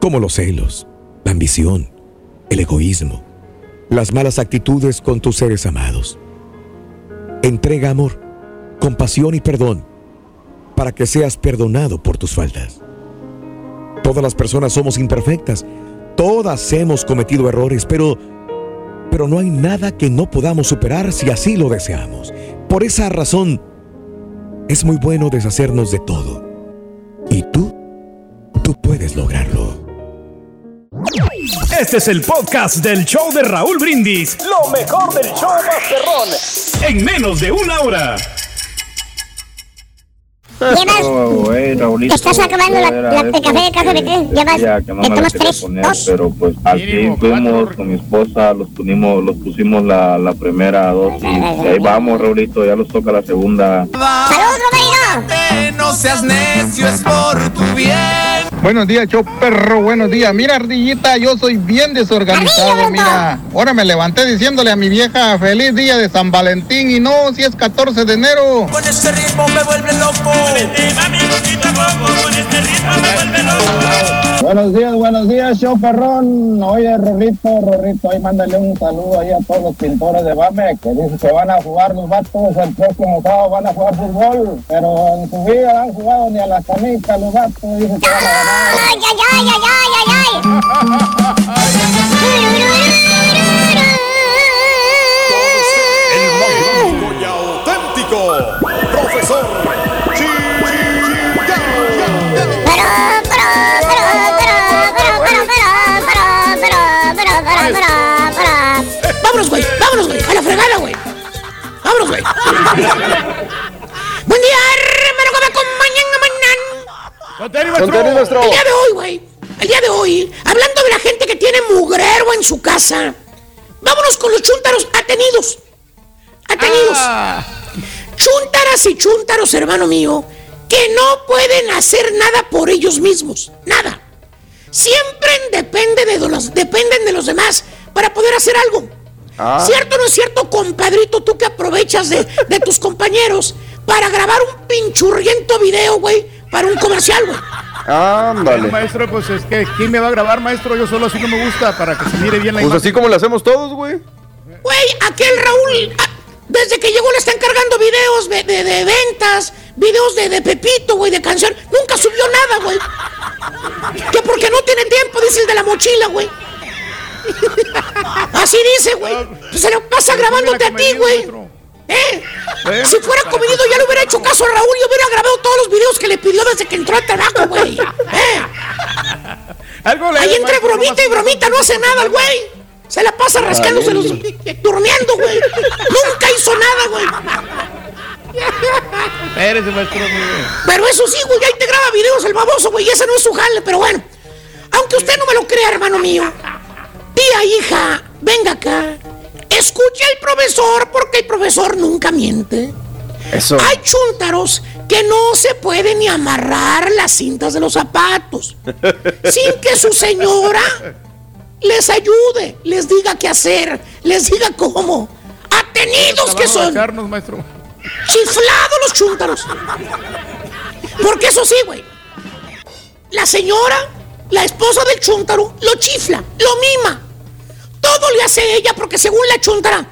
como los celos, la ambición, el egoísmo, las malas actitudes con tus seres amados. Entrega amor, compasión y perdón para que seas perdonado por tus faltas. Todas las personas somos imperfectas, todas hemos cometido errores, pero pero no hay nada que no podamos superar si así lo deseamos. Por esa razón es muy bueno deshacernos de todo. Y tú tú puedes lograrlo. Este es el podcast del show de Raúl Brindis. Lo mejor del show Masterrón. En menos de una hora. Llevas- Oh, güey, Raulito, estás acabando la- la- el café de casa de qué? que Llevas- decía que no me tomas tres, poner, dos. pero pues al fin fuimos con mi esposa, los pusimos, los pusimos la, la primera dosis. Y ahí vamos, Raulito, ya nos toca la segunda. No seas necio, es por tu bien. Buenos días, show perro, buenos días. Mira, Ardillita, yo soy bien desorganizado, mira. Ahora me levanté diciéndole a mi vieja feliz día de San Valentín y no, si es 14 de enero. Con este ritmo me vuelve loco. mami, poquito a poco. Con este ritmo me vuelve loco. Buenos días, buenos días, show perrón. Oye, Rorrito, Rorrito, ahí mándale un saludo ahí a todos los pintores de Bame, que dicen que van a jugar los vatos el próximo sábado, van a jugar fútbol, pero en su vida han jugado ni a las canitas los vatos, dicen que van a ganar. ¡Ay, ay, ay, ay, ay, ay! Buen día, hermano, que me acompañan mañana. Con tenis, Con tenis, maestro. El día de hoy, güey. El día de hoy, hablando de la gente que tiene mugrero en su casa, vámonos con los chúntaros atenidos. Atenidos. Ah. Chúntaras y chúntaros, hermano mío, que no pueden hacer nada por ellos mismos. Nada. Siempre depende de los, dependen de los demás para poder hacer algo. Ah. ¿Cierto o no es cierto, compadrito, tú que aprovechas de, de tus compañeros para grabar un pinchurriento video, güey, para un comercial, güey? Bueno, Ándale. maestro, pues es que ¿quién me va a grabar, maestro? Yo solo así no me gusta para que se mire bien la Pues imagen. así como le hacemos todos, güey. Güey, aquel Raúl, ah, desde que llegó le están cargando videos de, de- de ventas, videos de, de Pepito, güey, de canción. Nunca subió nada, güey. Que porque no tiene tiempo, dice el de la mochila, güey. Así dice, güey. Pues se lo pasa grabándote a ti, güey. ¿Eh? Si fuera comedido ya le hubiera hecho caso a Raúl y hubiera grabado todos los videos que le pidió desde que entró al trabajo, güey. ¿Eh? Algo Ahí entre maestro, bromita y bromita no hace nada el güey. Se la pasa rascándose los... durmiendo, güey. Nunca hizo nada, güey. Espérese, maestro. Pero eso sí, güey, ahí te graba videos el baboso, güey. Ese no es su jale, pero bueno. Aunque usted no me lo crea, hermano mío. Tía, hija, venga acá. Escuche al profesor porque el profesor nunca miente. Eso. Hay chúntaros que no se pueden ni amarrar las cintas de los zapatos sin que su señora les ayude, les diga qué hacer, les diga cómo. Atenidos que son. Maestro. Chiflados los chúntaros. Porque eso sí, güey. La señora, la esposa del chúntaro, lo chifla, lo mima. Todo le hace ella porque según la chúntara,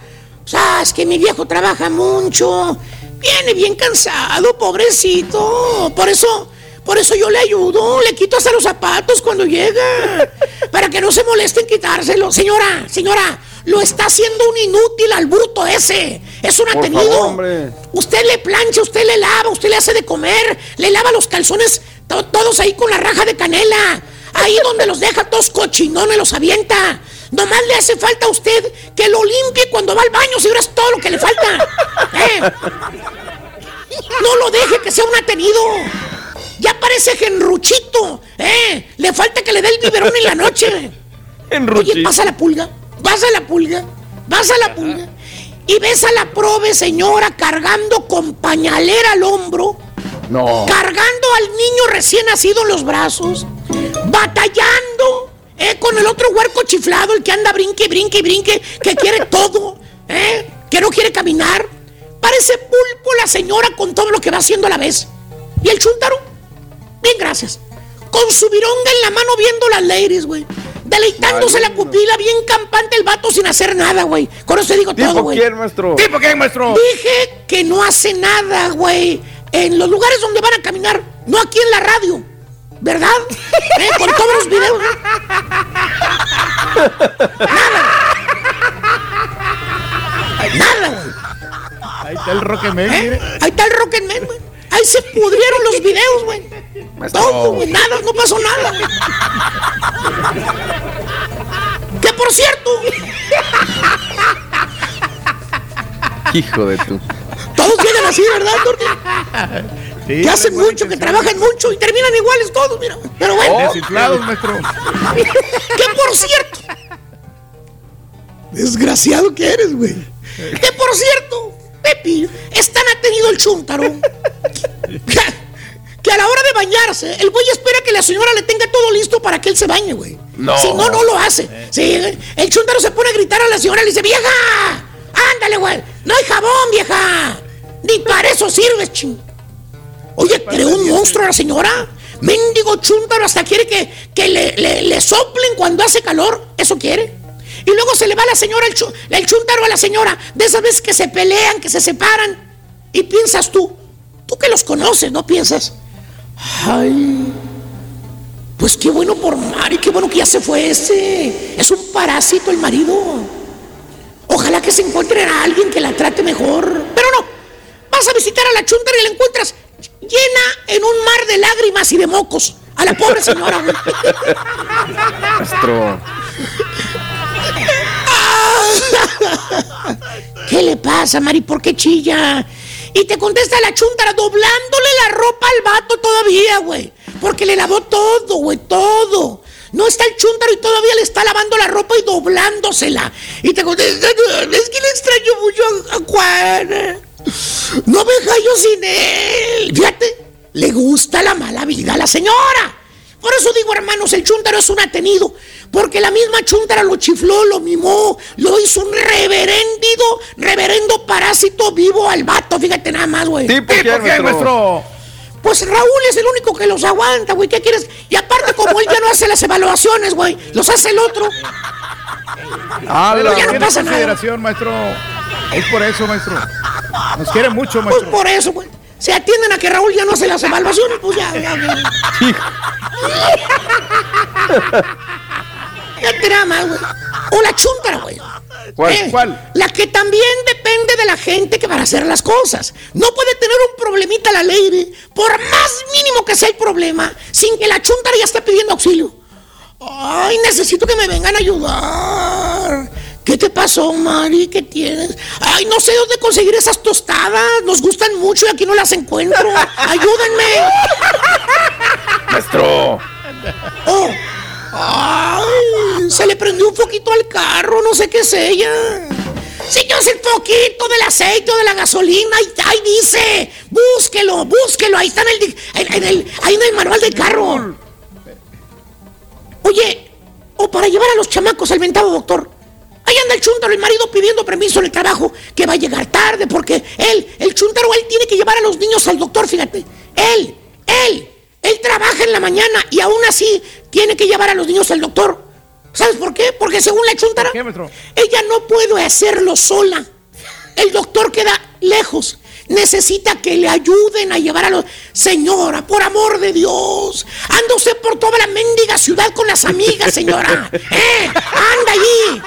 o sea, es que mi viejo trabaja mucho, viene bien cansado, pobrecito. Por eso, por eso yo le ayudo, le quito hasta los zapatos cuando llega, para que no se moleste en quitárselo. Señora, señora, lo está haciendo un inútil al bruto ese. Es un atenido. favor. Usted le plancha, usted le lava, usted le hace de comer, le lava los calzones to- todos ahí con la raja de canela. Ahí donde los deja todos cochinones los avienta. Nomás le hace falta a usted que lo limpie cuando va al baño, si es todo lo que le falta. ¿Eh? No lo deje que sea un atenido. Ya parece genruchito. ¿eh? Le falta que le dé el biberón en la noche. Oye, pasa la pulga, pasa la pulga, pasa la pulga. Y ves a la prove señora cargando con pañalera al hombro, No. cargando al niño recién nacido en los brazos, batallando eh, con el otro huerco chiflado, el que anda brinque, brinque, brinque, que quiere todo, eh, que no quiere caminar. Parece pulpo la señora con todo lo que va haciendo a la vez. Y el chúntaro, bien gracias, con su vironga en la mano viendo las ladies, güey. Deleitándose la pupila, bien campante el vato sin hacer nada, güey. Con eso te digo todo, ¿Tipo güey. quién, maestro? ¿Tipo quién, maestro? Dije que no hace nada, güey. En los lugares donde van a caminar, no aquí en la radio. ¿Verdad? Eh, Con todos los videos. ¿no? Nada. Nada, güey. Ahí está el Rocketman, ¿Eh? mire. Ahí está el Rocketman, güey. Ahí se pudrieron los videos, güey. Todo, güey. Nada, no pasó nada, güey. Que por cierto, Hijo de tu. todos llegan así, ¿verdad, Turki? Sí, que hacen mucho, que trabajan mucho y terminan iguales todos, mira. Pero bueno, Desinflados, maestro. que por cierto. Desgraciado que eres, güey. Que por cierto, Pepi, es tan atenido el chúntaro que, que a la hora de bañarse, el güey espera que la señora le tenga todo listo para que él se bañe, güey. No. Si no, no lo hace. Sí, el chúntaro se pone a gritar a la señora y le dice, vieja, ándale, güey. No hay jabón, vieja. Ni para eso sirves, ching. Oye, creó un monstruo a la señora. Mendigo chúntaro hasta quiere que, que le, le- le soplen cuando hace calor. ¿Eso quiere? Y luego se le va a la señora, el, chu- el chúntaro a la señora. De esas veces que se pelean, que se separan. Y piensas tú, tú que los conoces, ¿no piensas? Ay, pues qué bueno por Mari, qué bueno que ya se fue ese. Es un parásito el marido. Ojalá que se encuentre a alguien que la trate mejor. Pero no, vas a visitar a la chúntara y la encuentras llena en un mar de lágrimas y de mocos. A la pobre señora. Maestro. ¿Qué le pasa, Mari? ¿Por qué chilla? Y te contesta la chuntara doblándole la ropa al vato todavía, güey. Porque le lavó todo, güey, todo. No está el chúntaro y todavía le está lavando la ropa y doblándosela. Y te contesta, es que le extraño mucho a, a Juan. No me hallo sin él. Fíjate, le gusta la mala vida a la señora. Por eso digo, hermanos, el chúntaro es un atenido. Porque la misma chúntara lo chifló, lo mimó, lo hizo un reverendido, reverendo parásito vivo al vato. Fíjate nada más, güey. ¿Tipo quién, ¿Por qué, maestro? Pues Raúl es el único que los aguanta, güey. ¿Qué quieres? Y aparte, como él ya no hace las evaluaciones, güey, los hace el otro. Pero ya no pasa nada. maestro. Es por eso, maestro. Nos quiere mucho, Pues maestro. por eso, güey. Se atienden a que Raúl ya no hace las evaluaciones, pues ya, ya, ya. Te nada más, güey. O la chúntara, güey. ¿Cuál? Eh, ¿Cuál? La que también depende de la gente que va a hacer las cosas. No puede tener un problemita la ley, por más mínimo que sea el problema, sin que la chúntara ya esté pidiendo auxilio. Ay, necesito que me vengan a ayudar. ¿Qué te pasó, Mari? ¿Qué tienes? Ay, no sé dónde conseguir esas tostadas. Nos gustan mucho y aquí no las encuentro. Ayúdenme. Maestro. Oh. Ay, se le prendió un foquito al carro, no sé qué es ella. Señor, es el foquito del aceite o de la gasolina. Ahí, ahí dice. Búsquelo, búsquelo. Ahí está en el, en, en el, ahí en el manual del carro. Oye, o para llevar a los chamacos al ventado, doctor. Ahí anda el chúntaro, el marido pidiendo permiso en el trabajo, que va a llegar tarde porque él, el chúntaro, él tiene que llevar a los niños al doctor, fíjate. Él, él, él trabaja en la mañana y aún así tiene que llevar a los niños al doctor. ¿Sabes por qué? Porque según la chúntara, ¿Qué, maestro? ella no puede hacerlo sola. El doctor queda lejos. Necesita que le ayuden a llevar a los... Señora, por amor de Dios. Anda usted por toda la mendiga ciudad con las amigas, señora. ¿Eh? Anda allí.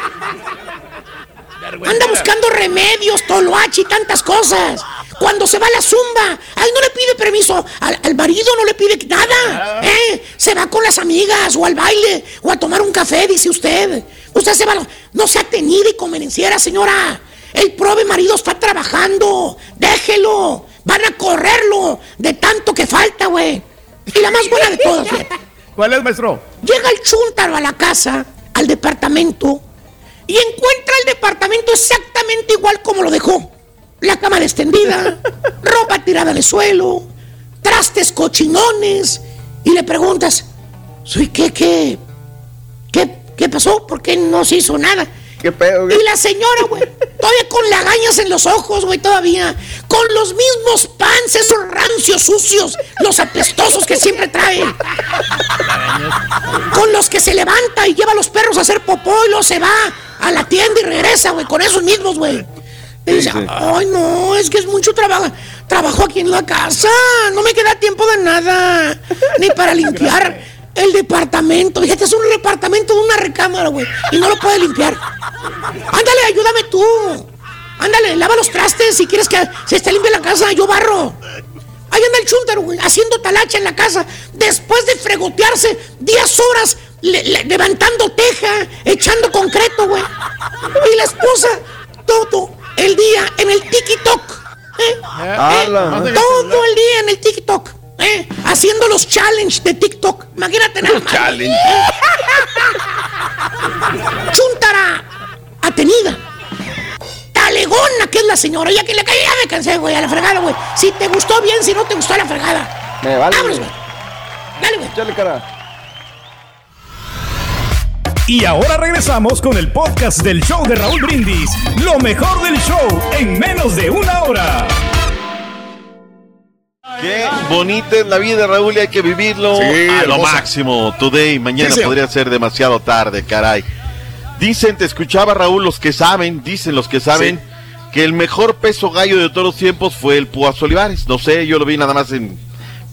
Anda buscando remedios, toloache y tantas cosas. Cuando se va a la zumba, a él no le pide permiso, al, al marido no le pide nada. ¿eh? Se va con las amigas o al baile o a tomar un café, dice usted. Usted se va, a no sea tenida y convenciera, señora. El prove marido está trabajando. Déjelo. Van a correrlo de tanto que falta, güey. Y la más buena de todas. ¿Cuál es, maestro? Llega el chúntaro a la casa, al departamento, y encuentra el departamento exactamente igual como lo dejó. La cama extendida, ropa tirada el suelo, trastes cochinones, y le preguntas, ¿soy qué, qué, qué, qué pasó? ¿Por qué no se hizo nada? ¿Qué pedo, güey? Y la señora, güey, todavía con lagañas en los ojos, güey, todavía. Con los mismos pants, esos rancios sucios, los apestosos que siempre trae. Con los que se levanta y lleva a los perros a hacer popó y luego se va a la tienda y regresa, güey, con esos mismos, güey. Y dice, ay, no, es que es mucho trabajo. Trabajo aquí en la casa, no me queda tiempo de nada. Ni para limpiar el departamento. Fíjate, es un departamento de una recámara, güey. Y no lo puede limpiar. Ándale, ayúdame tú. Ándale, lava los trastes si quieres que se esté limpia la casa. Yo barro. Ahí anda el chúntaro, güey, haciendo talacha en la casa. Después de fregotearse 10 horas le- le- levantando teja, echando concreto, güey. Y la esposa, todo el día en el TikTok. ¿eh? ¿Eh? Todo Haciendo los challenge de TikTok. Imagínate nada más. Challenge. Chuntara atenida. Talegona, que es la señora. Ya que le caí, ya me cansé, güey, a la fregada, güey. Si te gustó bien, si no te gustó a la fregada. Me vale. Vámonos, güey. Dale, güey. Échale cara. Y ahora regresamos con el podcast del show de Raúl Brindis. Lo mejor del show en menos de una hora. Qué bonita es la vida, Raúl, y hay que vivirlo Sí, a lo máximo. Today, mañana Sí, podría ser demasiado tarde, caray. Dicen, te escuchaba Raúl, los que saben, dicen los que saben, que el mejor peso gallo de todos los tiempos fue el Púas Olivares. No sé, yo lo vi nada más en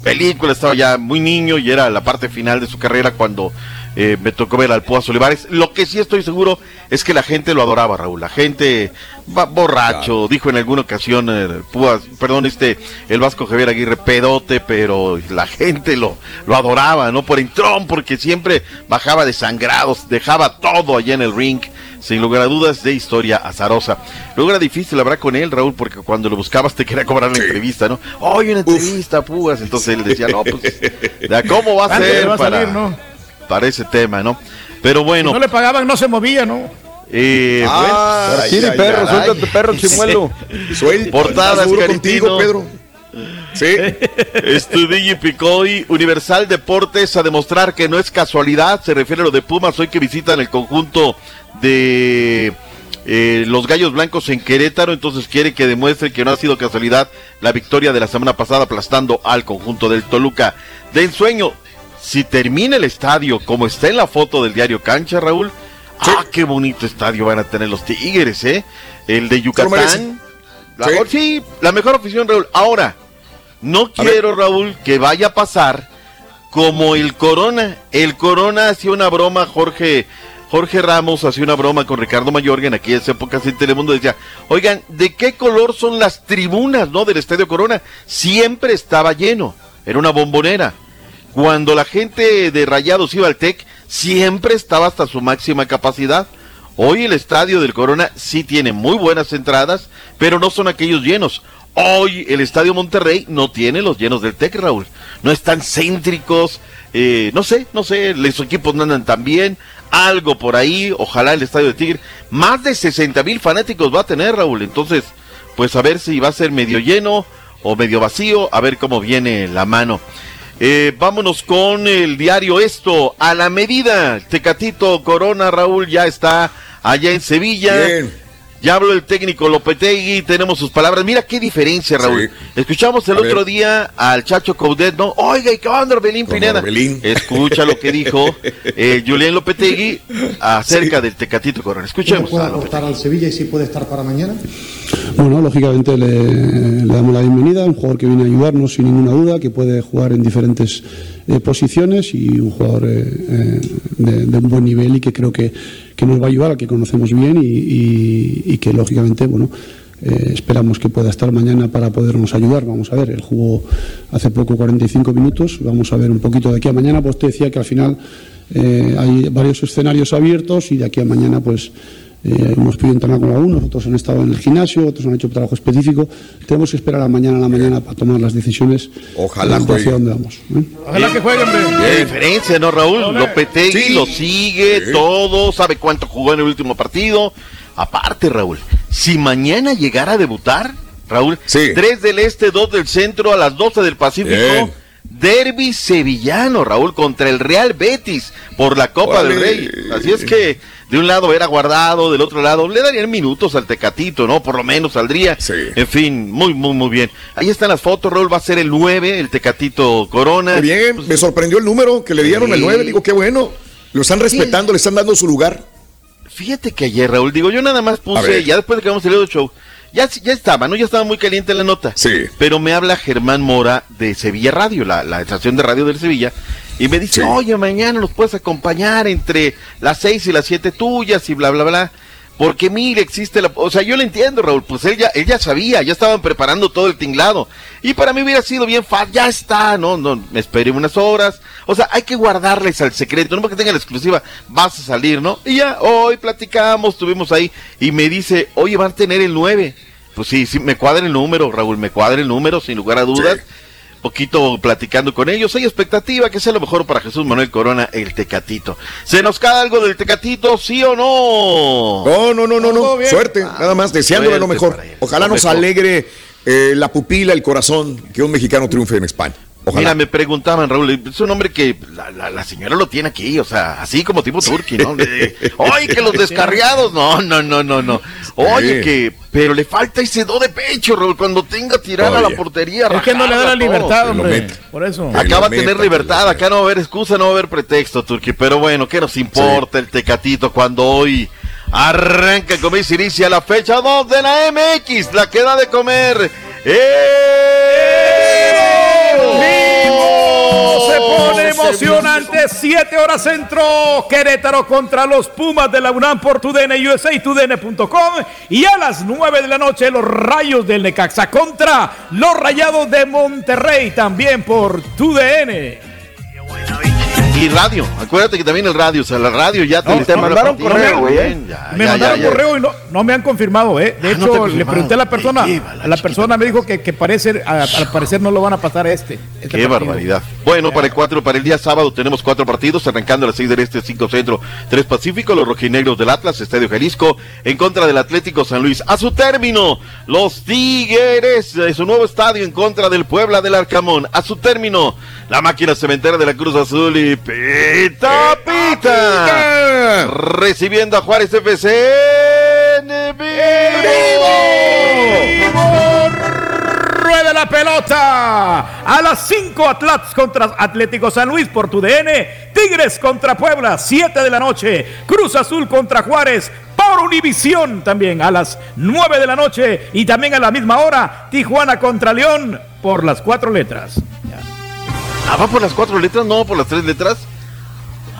película, estaba ya muy niño y era la parte final de su carrera cuando eh, me tocó ver al Púas Olivares. Lo que sí estoy seguro es que la gente lo adoraba, Raúl. La gente va borracho, dijo en alguna ocasión el Púas, perdón, este, el Vasco Javier Aguirre, pedote, pero la gente lo, lo adoraba, ¿no? Por entrón, porque siempre bajaba de sangrados, dejaba todo allá en el ring sin lugar a dudas, de historia azarosa. Luego era difícil hablar con él, Raúl, porque cuando lo buscabas te quería cobrar la entrevista, ¿no? Oye, una entrevista, Púas. Entonces él decía, no, pues, ¿de cómo va a Antes ser va a para, salir, ¿no? Para ese tema, no? Pero bueno. No le pagaban, no se movía, ¿no? Eh, Ay, bueno. ay, perro, ay, suéltate, perro, Sí. chimuelo. Suelta, Portadas, contigo, Pedro. Sí. Estudillo y Picoy, Universal Deportes a demostrar que no es casualidad, se refiere a lo de Pumas hoy que visitan el conjunto de eh, los Gallos Blancos en Querétaro, entonces quiere que demuestre que no ha sido casualidad la victoria de la semana pasada aplastando al conjunto del Toluca. De ensueño, si termina el estadio como está en la foto del diario Cancha, Raúl, ah, qué bonito estadio van a tener los Tigres, ¿eh? El de. Yucatán. La, Sí. sí, la mejor afición, Raúl. Ahora, no quiero, Raúl, que vaya a pasar como el Corona. El Corona hacía una broma, Jorge. Jorge Ramos hacía una broma con Ricardo Mayorga en aquellas épocas en Telemundo. Decía, oigan, ¿de qué color son las tribunas, no? Del Estadio Corona. Siempre estaba lleno. Era una bombonera. Cuando la gente de Rayados iba al TEC, siempre estaba hasta su máxima capacidad. Hoy el estadio del Corona sí tiene muy buenas entradas, pero no son aquellos llenos. Hoy el estadio Monterrey no tiene los llenos del TEC, Raúl. No están céntricos, eh, no sé, no sé, los equipos no andan tan bien. Algo por ahí, ojalá el estadio de Tigre. Más de 60 mil fanáticos va a tener, Raúl. Entonces, pues a ver si va a ser medio lleno o medio vacío, a ver cómo viene la mano. Eh, vámonos con el diario Esto, a la medida. Tecatito Corona, Raúl, ya está allá en Sevilla. Ya habló el técnico Lopetegui, tenemos sus palabras. Mira qué diferencia, Raúl. Escuchamos el A ver. otro día al Chacho Coudet, ¿no? Oiga, ¿y qué onda, Orbelín Pineda? Escucha lo que dijo eh, Julián Lopetegui acerca del Tecatito Corona. Escuchemos. puede aportar al Sevilla y si puede estar para mañana? Bueno, lógicamente le, le damos la bienvenida, un jugador que viene a ayudarnos sin ninguna duda, que puede jugar en diferentes eh, posiciones y un jugador eh, eh, de, de un buen nivel y que creo que, que nos va a ayudar, que conocemos bien y, que lógicamente, bueno, eh, esperamos que pueda estar mañana para podernos ayudar. Vamos a ver, él jugó hace poco 45 minutos, vamos a ver un poquito de aquí a mañana, pues te decía que al final eh, hay varios escenarios abiertos y de aquí a mañana pues eh, hemos podido entrenar con algunos, otros han estado en el gimnasio, otros han hecho trabajo específico. Tenemos que esperar a mañana a la mañana para tomar las decisiones Ojalá hacia juegue. dónde vamos. ¿eh? Ojalá que juegue, hombre. Qué diferencia, ¿no, Raúl? Lopetegui lo sigue, todo, sabe cuánto jugó en el último partido. Aparte, Raúl, si mañana llegara a debutar, Raúl, 3 del este, 2 del centro, a las 12 del Pacífico, Bien. Derby sevillano, Raúl, contra el Real Betis por la Copa del. Rey. Así es que de un lado era guardado, del otro lado le darían minutos al Tecatito, ¿no? Por lo menos saldría. En fin, muy, muy, muy bien. Ahí están las fotos, Raúl, va a ser el 9, el Tecatito Corona. Muy bien, me sorprendió el número que le dieron, Sí. el 9. Digo, qué bueno. Lo están respetando, le están dando su lugar. Fíjate que ayer, Raúl, digo, yo nada más puse, ya después de que hemos salido del show, ya, ya estaba, ¿no? Ya estaba muy caliente la nota. Sí. Pero me habla Germán Mora de Sevilla Radio, la, la estación de radio del Sevilla, y me dice, oye, mañana los puedes acompañar entre las seis y las siete tuyas y bla, bla, bla. Porque mire, existe la... O sea, yo le entiendo, Raúl, pues él ya, sabía, ya estaban preparando todo el tinglado. Y para mí hubiera sido bien fácil, ya está, no, no, me esperé unas horas. O sea, hay que guardarles al secreto, no porque tengan la exclusiva, vas a salir, ¿no? Y ya, hoy platicamos, estuvimos ahí, y me dice, oye, van a tener el 9. Pues sí, sí, me cuadra el número, Raúl, me cuadra el número, sin lugar a dudas. Poquito platicando con ellos. Hay expectativa que sea lo mejor para Jesús Manuel Corona, el Tecatito. ¿Se nos cae algo del Tecatito, sí o no? No, no, no, no, no. Suerte, nada más, deseándole lo mejor. Ojalá lo nos mejor. alegre eh, la pupila, el corazón, que un mexicano triunfe en España. Ojalá. Mira, me preguntaban, Raúl, es un hombre que la, la- la señora lo tiene aquí, o sea, así como tipo turqui, ¿no? Oye, que los descarriados, no, no, no, no, no. Oye, Sí. que, pero le falta ese do de pecho, Raúl, cuando tenga tirada a la Oye. portería. Es que no le da la libertad, todo. hombre. Por eso. Acaba de tener libertad, acá no va a haber excusa, no va a haber pretexto, Turqui. Pero bueno, ¿qué nos importa el Tecatito cuando hoy arranca, como dice, inicia la fecha 2 de la MX, la queda de comer. ¡Eh! Pone Emocionante, 7 horas centro. Querétaro contra los Pumas de la UNAM por TUDN USA y TUDN.com. Y a las 9 de la noche, los Rayos del Necaxa contra los Rayados de Monterrey también por TUDN. Y radio, acuérdate que también el radio, o sea, la radio ya te, No, mandaron correo, güey. Ya, Me ya, mandaron ya, ya. correo y no, no me han confirmado, ¿eh? De Ah, hecho, le pregunté a la persona, a la persona me dijo que, que parece, a- al parecer no lo van a pasar a este. Este Qué partido. barbaridad. Bueno, para el cuatro, para el día sábado tenemos cuatro partidos, arrancando a las 6 del Este, 5 Centro, 3 Pacífico, los rojinegros del Atlas, Estadio Jalisco, en contra del Atlético San Luis. A su término, los Tigres de su nuevo estadio en contra del Puebla del Arcamón. A su término, la máquina cementera de la Cruz Azul y Pita Pita. Recibiendo a Juárez FC pelota. A las 5 Atlas contra Atlético San Luis por tu DN. Tigres contra Puebla, 7 de la noche. Cruz Azul contra Juárez por Univisión también a las 9 de la noche. Y también a la misma hora, Tijuana contra León por las cuatro letras. Ah, va por las cuatro letras, no por las tres letras.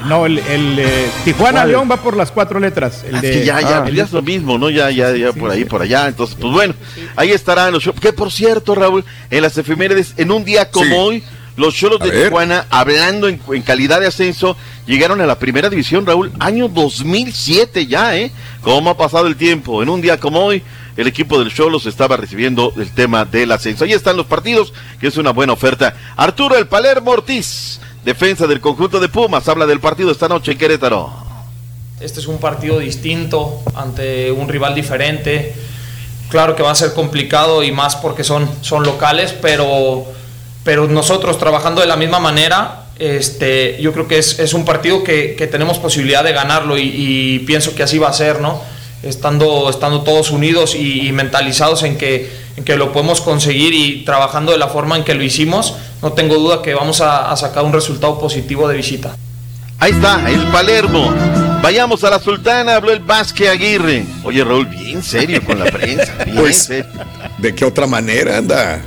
No, el, el, eh, Tijuana ¿Cuál? León va por las cuatro letras. El Es de- que ya, ya, Ah, ya es lo mismo, ¿no? Ya, ya, ya por ahí, por allá. Entonces, pues bueno, ahí estarán los. Que por cierto, Raúl, en las efemérides, en un día como Sí. hoy, los cholos de ver. Tijuana, hablando en, en calidad de ascenso, llegaron a la primera división, Raúl, año 2007 ya, ¿eh? ¿Cómo ha pasado el tiempo? En un día como hoy, el equipo del Cholos estaba recibiendo el tema del ascenso. Ahí están los partidos, que es una buena oferta. Arturo El Palermo Ortiz, defensa del conjunto de Pumas, habla del partido esta noche en Querétaro. Este es un partido distinto ante un rival diferente. Claro que va a ser complicado y más porque son, son locales, pero, pero nosotros trabajando de la misma manera, este, yo creo que es, es un partido que, que tenemos posibilidad de ganarlo y, pienso que así va a ser, ¿no? Estando, estando todos unidos y, y mentalizados en que, en que lo podemos conseguir y trabajando de la forma en que lo hicimos, no tengo duda que vamos a- a sacar un resultado positivo de visita. Ahí está, el Palermo. Vayamos a la Sultana, habló el Vázquez Aguirre. Oye, Raúl, bien serio con la prensa. Bien Pues, serio. ¿de qué otra manera anda?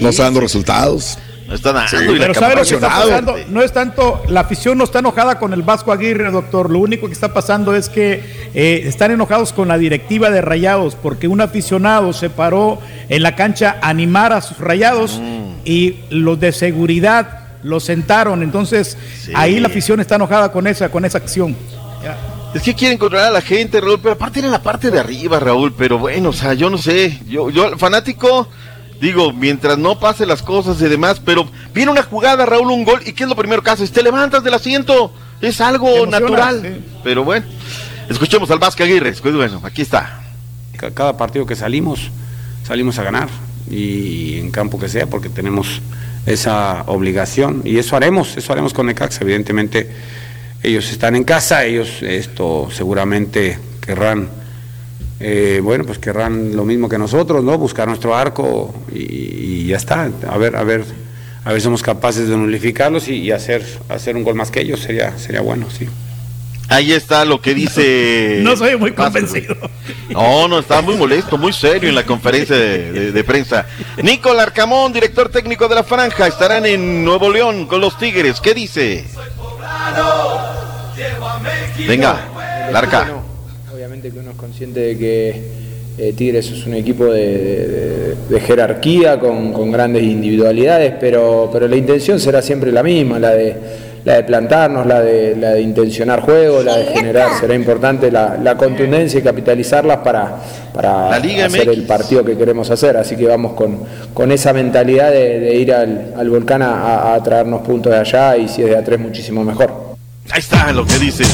No está dando resultados. No está dando. Sí, y Pero ¿sabe lo que está pasando? No es tanto, la afición no está enojada con el Vasco Aguirre, doctor. Lo único que está pasando es que eh, están enojados con la directiva de Rayados, porque un aficionado se paró en la cancha a animar a sus Rayados y los de seguridad los sentaron. Entonces, ahí la afición está enojada con esa, con esa acción. Es que quieren controlar a la gente, Raúl, pero aparte en la parte de arriba, Raúl. Pero bueno, o sea, yo no sé. Yo, yo, fanático, digo, mientras no pase las cosas y demás, pero viene una jugada, Raúl, un gol, ¿y qué es lo primero que haces? Te levantas del asiento. Es algo emociona, natural. sí. Pero bueno, escuchemos al Vázquez Aguirre. Pues bueno, aquí está. Ca- Cada partido que salimos, salimos a ganar y en campo que sea, porque tenemos esa obligación y eso haremos, eso haremos con Necaxa. Evidentemente, ellos están en casa, ellos esto seguramente querrán, eh, bueno, pues querrán lo mismo que nosotros, ¿no? Buscar nuestro arco y, ya está. A ver, a ver, a ver, somos capaces de nulificarlos y, y hacer, hacer un gol más que ellos, sería, sería bueno, sí. Ahí está lo que dice. No soy muy convencido. No, no, estaba muy molesto, muy serio en la conferencia de, de- de prensa. Nicolás Arcamón, director técnico de la Franja, estarán en Nuevo León con los Tigres. ¿Qué dice? Venga, Larca. Obviamente que uno es consciente de que eh, Tigres es un equipo de, de- de jerarquía con, con grandes individualidades, pero, pero la intención será siempre la misma, la de, la de plantarnos, la de, la de intencionar juego, la de generar. Será importante la, la contundencia y capitalizarlas para, para Liga hacer MX. el partido que queremos hacer. Así que vamos con, con esa mentalidad de, de ir al, al volcán a, a- traernos puntos de allá y si es de a tres muchísimo mejor. Ahí está lo que dice.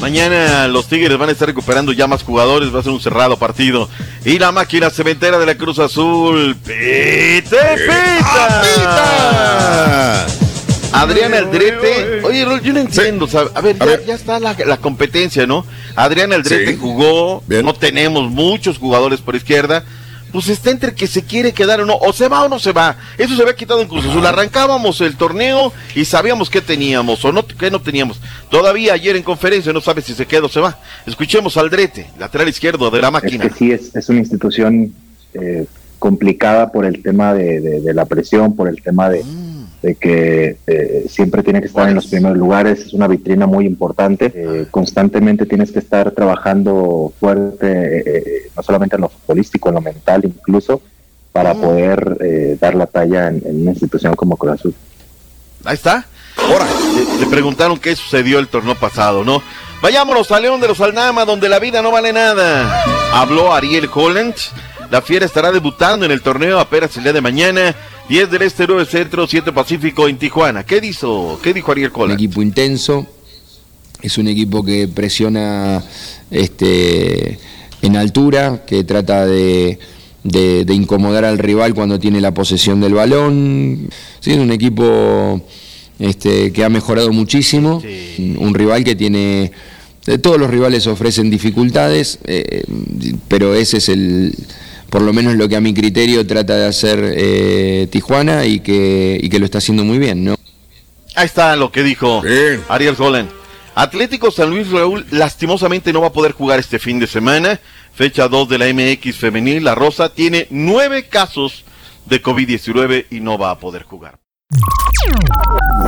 Mañana los Tigres van a estar recuperando ya más jugadores, va a ser un cerrado partido. Y la máquina cementera de la Cruz Azul. ¡Pite, pita! Adrián Aldrete. Oye, Rol, yo no entiendo. o sea, a ver, ya, ya está la, la competencia, ¿no? Adrián Aldrete Sí. jugó. No tenemos muchos jugadores por izquierda. Pues está entre que se quiere quedar o no. O se va o no se va. Eso se había quitado en Cruz Azul. Arrancábamos el torneo y sabíamos qué teníamos o no, qué no teníamos. Todavía ayer en conferencia no sabe si se queda o se va. Escuchemos a Aldrete, lateral izquierdo de la Es máquina. que sí, es, es una institución eh, complicada por el tema de, de- de la presión, por el tema de, de que eh, siempre tiene que estar en los primeros lugares, es una vitrina muy importante, eh, constantemente tienes que estar trabajando fuerte, eh, eh, no solamente en lo futbolístico, en lo mental incluso, para poder eh, dar la talla en, en una institución como Cruz Azul. Ahí está. Ahora, le, le preguntaron qué sucedió el torneo pasado, ¿no? Vayámonos a León de los Aldama, donde la vida no vale nada. Habló Ariel Holland. La Fiera estará debutando en el torneo apenas el día de mañana. 10 del Este, 9 Centro, 7 Pacífico en Tijuana. ¿Qué dijo, qué dijo Ariel Un Holland? equipo intenso, es un equipo que presiona este, en altura, que trata de, de- de incomodar al rival cuando tiene la posesión del balón. Sí, es un equipo este, que ha mejorado muchísimo, un rival que tiene... eh, Todos los rivales ofrecen dificultades, eh, pero ese es el, por lo menos lo que a mi criterio trata de hacer eh, Tijuana y que, y que lo está haciendo muy bien, ¿no? Ahí está lo que dijo Ariel Holland. Atlético San Luis Raúl lastimosamente no va a poder jugar este fin de semana. Fecha 2 de la MX femenil. La Rosa tiene nueve casos de COVID-19 y no va a poder jugar.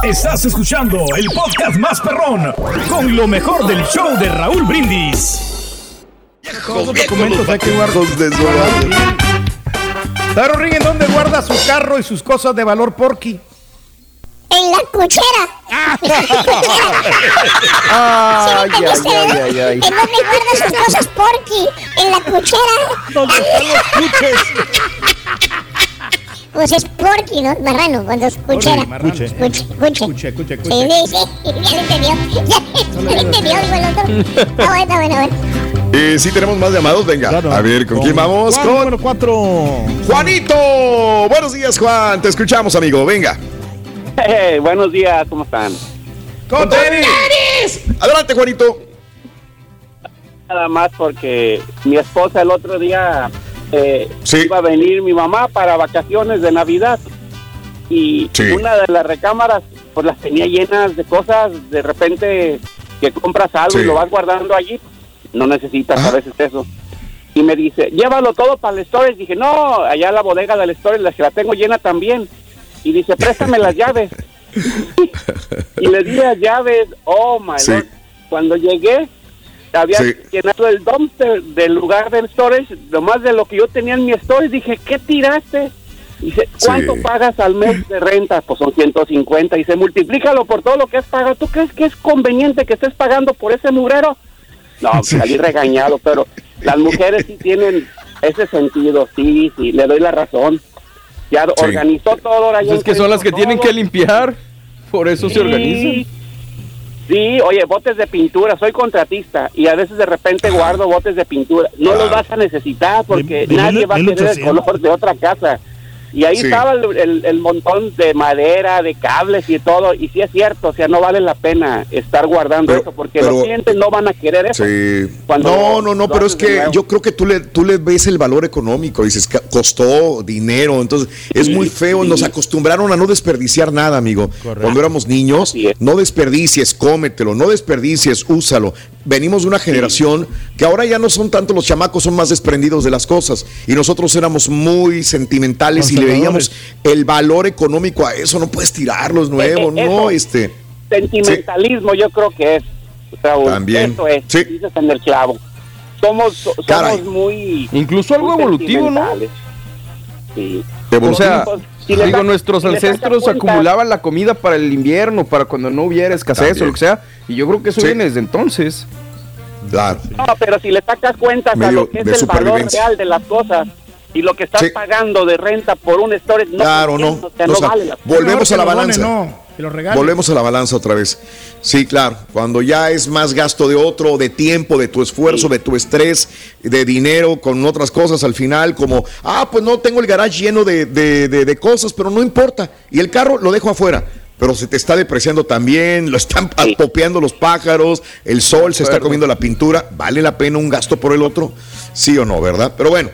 Estás escuchando el podcast más perrón con lo mejor del show de Raúl Brindis. Todos los documentos hay que guardar. Taro Ring, ¿en dónde guarda su carro y sus cosas de valor Porky? En la cuchera. Ay, ¿Sí me entendiste, ay, ay, ay. ¿En dónde guarda sus cosas Porky? En la cuchera. ¿Dónde están los cuches? Pues es Porky, ¿no? Marrano, cuando es cuchera. Cuche. Cuche, cuche. Cuche, cuche, Sí, sí, sí. Ya lo entendió. Ya lo entendió, digo el otro. Está bueno, está bueno, está bueno. Eh, sí, tenemos más llamados. Venga, a ver, ¿con, quién vamos? Juan, Con número 4. Juanito. Buenos días, Juan. Te escuchamos, amigo. Venga. Eh, buenos días, ¿cómo están? ¡Con tenis! Adelante, Juanito. Nada más porque mi esposa el otro día eh, iba a venir mi mamá para vacaciones de Navidad y una de las recámaras pues las tenía llenas de cosas, de repente que compras algo y lo vas guardando allí, no necesitas a veces eso. Y me dice, llévalo todo para el storage. Dije, no, allá la bodega del storage, la que la tengo llena también. Y dice, préstame las llaves. y le di las llaves, oh my Sí. lord. Cuando llegué, había Sí. llenado el dumpster del lugar del storage, nomás de lo que yo tenía en mi storage. Dije, ¿qué tiraste? Dice, ¿cuánto Sí. pagas al mes de renta? Pues son 150. Y se multiplícalo por todo lo que has pagado. ¿Tú crees que es conveniente que estés pagando por ese mugrero? No, Sí. salí regañado, pero las mujeres sí tienen ese sentido, sí, sí, le doy la razón. Ya organizó todo. ahora Pues es que son las que tienen que limpiar. Por eso se organizan. Sí, oye, botes de pintura, soy contratista y a veces de repente guardo botes de pintura. No los vas a necesitar porque De- de nadie va a querer el 1800. color de otra casa. Y ahí Sí. estaba el, el- el montón de madera, de cables y todo. Y sí es cierto, o sea, no vale la pena estar guardando eso porque pero- los clientes no van a querer eso. Sí. Cuando no, no, no, pero es que yo creo que tú le, tú le ves el valor económico, dices, que costó dinero, entonces es muy feo, nos acostumbraron a no desperdiciar nada, amigo. Cuando éramos niños, no desperdicies, cómetelo, no desperdicies, úsalo. Venimos de una generación que ahora ya no son tanto los chamacos, son más desprendidos de las cosas. Y nosotros éramos muy sentimentales y le veíamos el valor económico a eso, no puedes tirarlos nuevos, Eh, eh, no, este. Sentimentalismo yo creo que es, Raúl. También. Eso es, dices en el clavo. Somos, Caray. somos muy... Incluso algo muy evolutivo, ¿no? Sí. O sea, Si digo, nuestros si ancestros acumulaban la comida para el invierno, para cuando no hubiera escasez También. o lo que sea. Y yo creo que eso Sí. viene desde entonces. Claro. No, pero si le sacas cuenta a lo que es el valor real de las cosas y lo que estás Sí. pagando de renta por un storage, no, Claro, no. o sea, vale la volvemos a la balanza. no. Volvemos a la balanza otra vez. Sí, claro. Cuando ya es más gasto de otro, de tiempo, de tu esfuerzo, de tu estrés, de dinero, con otras cosas al final, como, ah, pues no tengo el garage lleno de, de- de- de cosas, pero no importa. Y el carro lo dejo afuera. Pero se te está depreciando también, lo están apopeando los pájaros, el sol se está comiendo la pintura. ¿Vale la pena un gasto por el otro? Sí o no, ¿verdad? Pero bueno.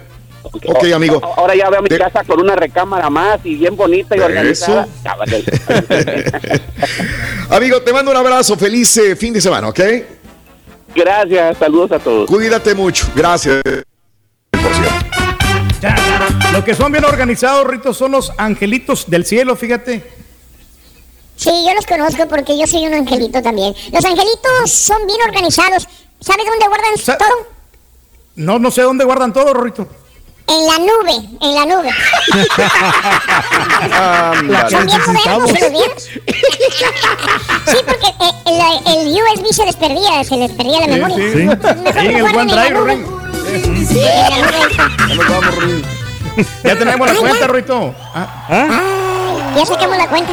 Ok, amigo. Ahora ya veo mi casa con una recámara más y bien bonita y organizada. Amigo, te mando un abrazo. Feliz eh, fin de semana, ¿ok? Gracias, saludos a todos. Cuídate mucho. Gracias. Lo que son bien organizados, Rito, son los angelitos del cielo, fíjate. Sí, yo los conozco porque yo soy un angelito también. Los angelitos son bien organizados. ¿Sabes dónde guardan todo? No, no sé dónde guardan todo, Rorrito. En la nube, en la nube. La Son bien modernos, necesitamos. ¿se los vieron? Sí, porque eh, el, el USB se les perdía, se les perdía la Sí, memoria. sí. Mejor guarden en la nube. Sí, en la nube. Ya tenemos la cuenta, ya. Rorrito. Ay, ya sacamos la cuenta.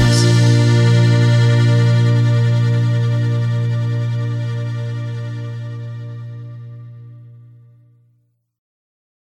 Deus.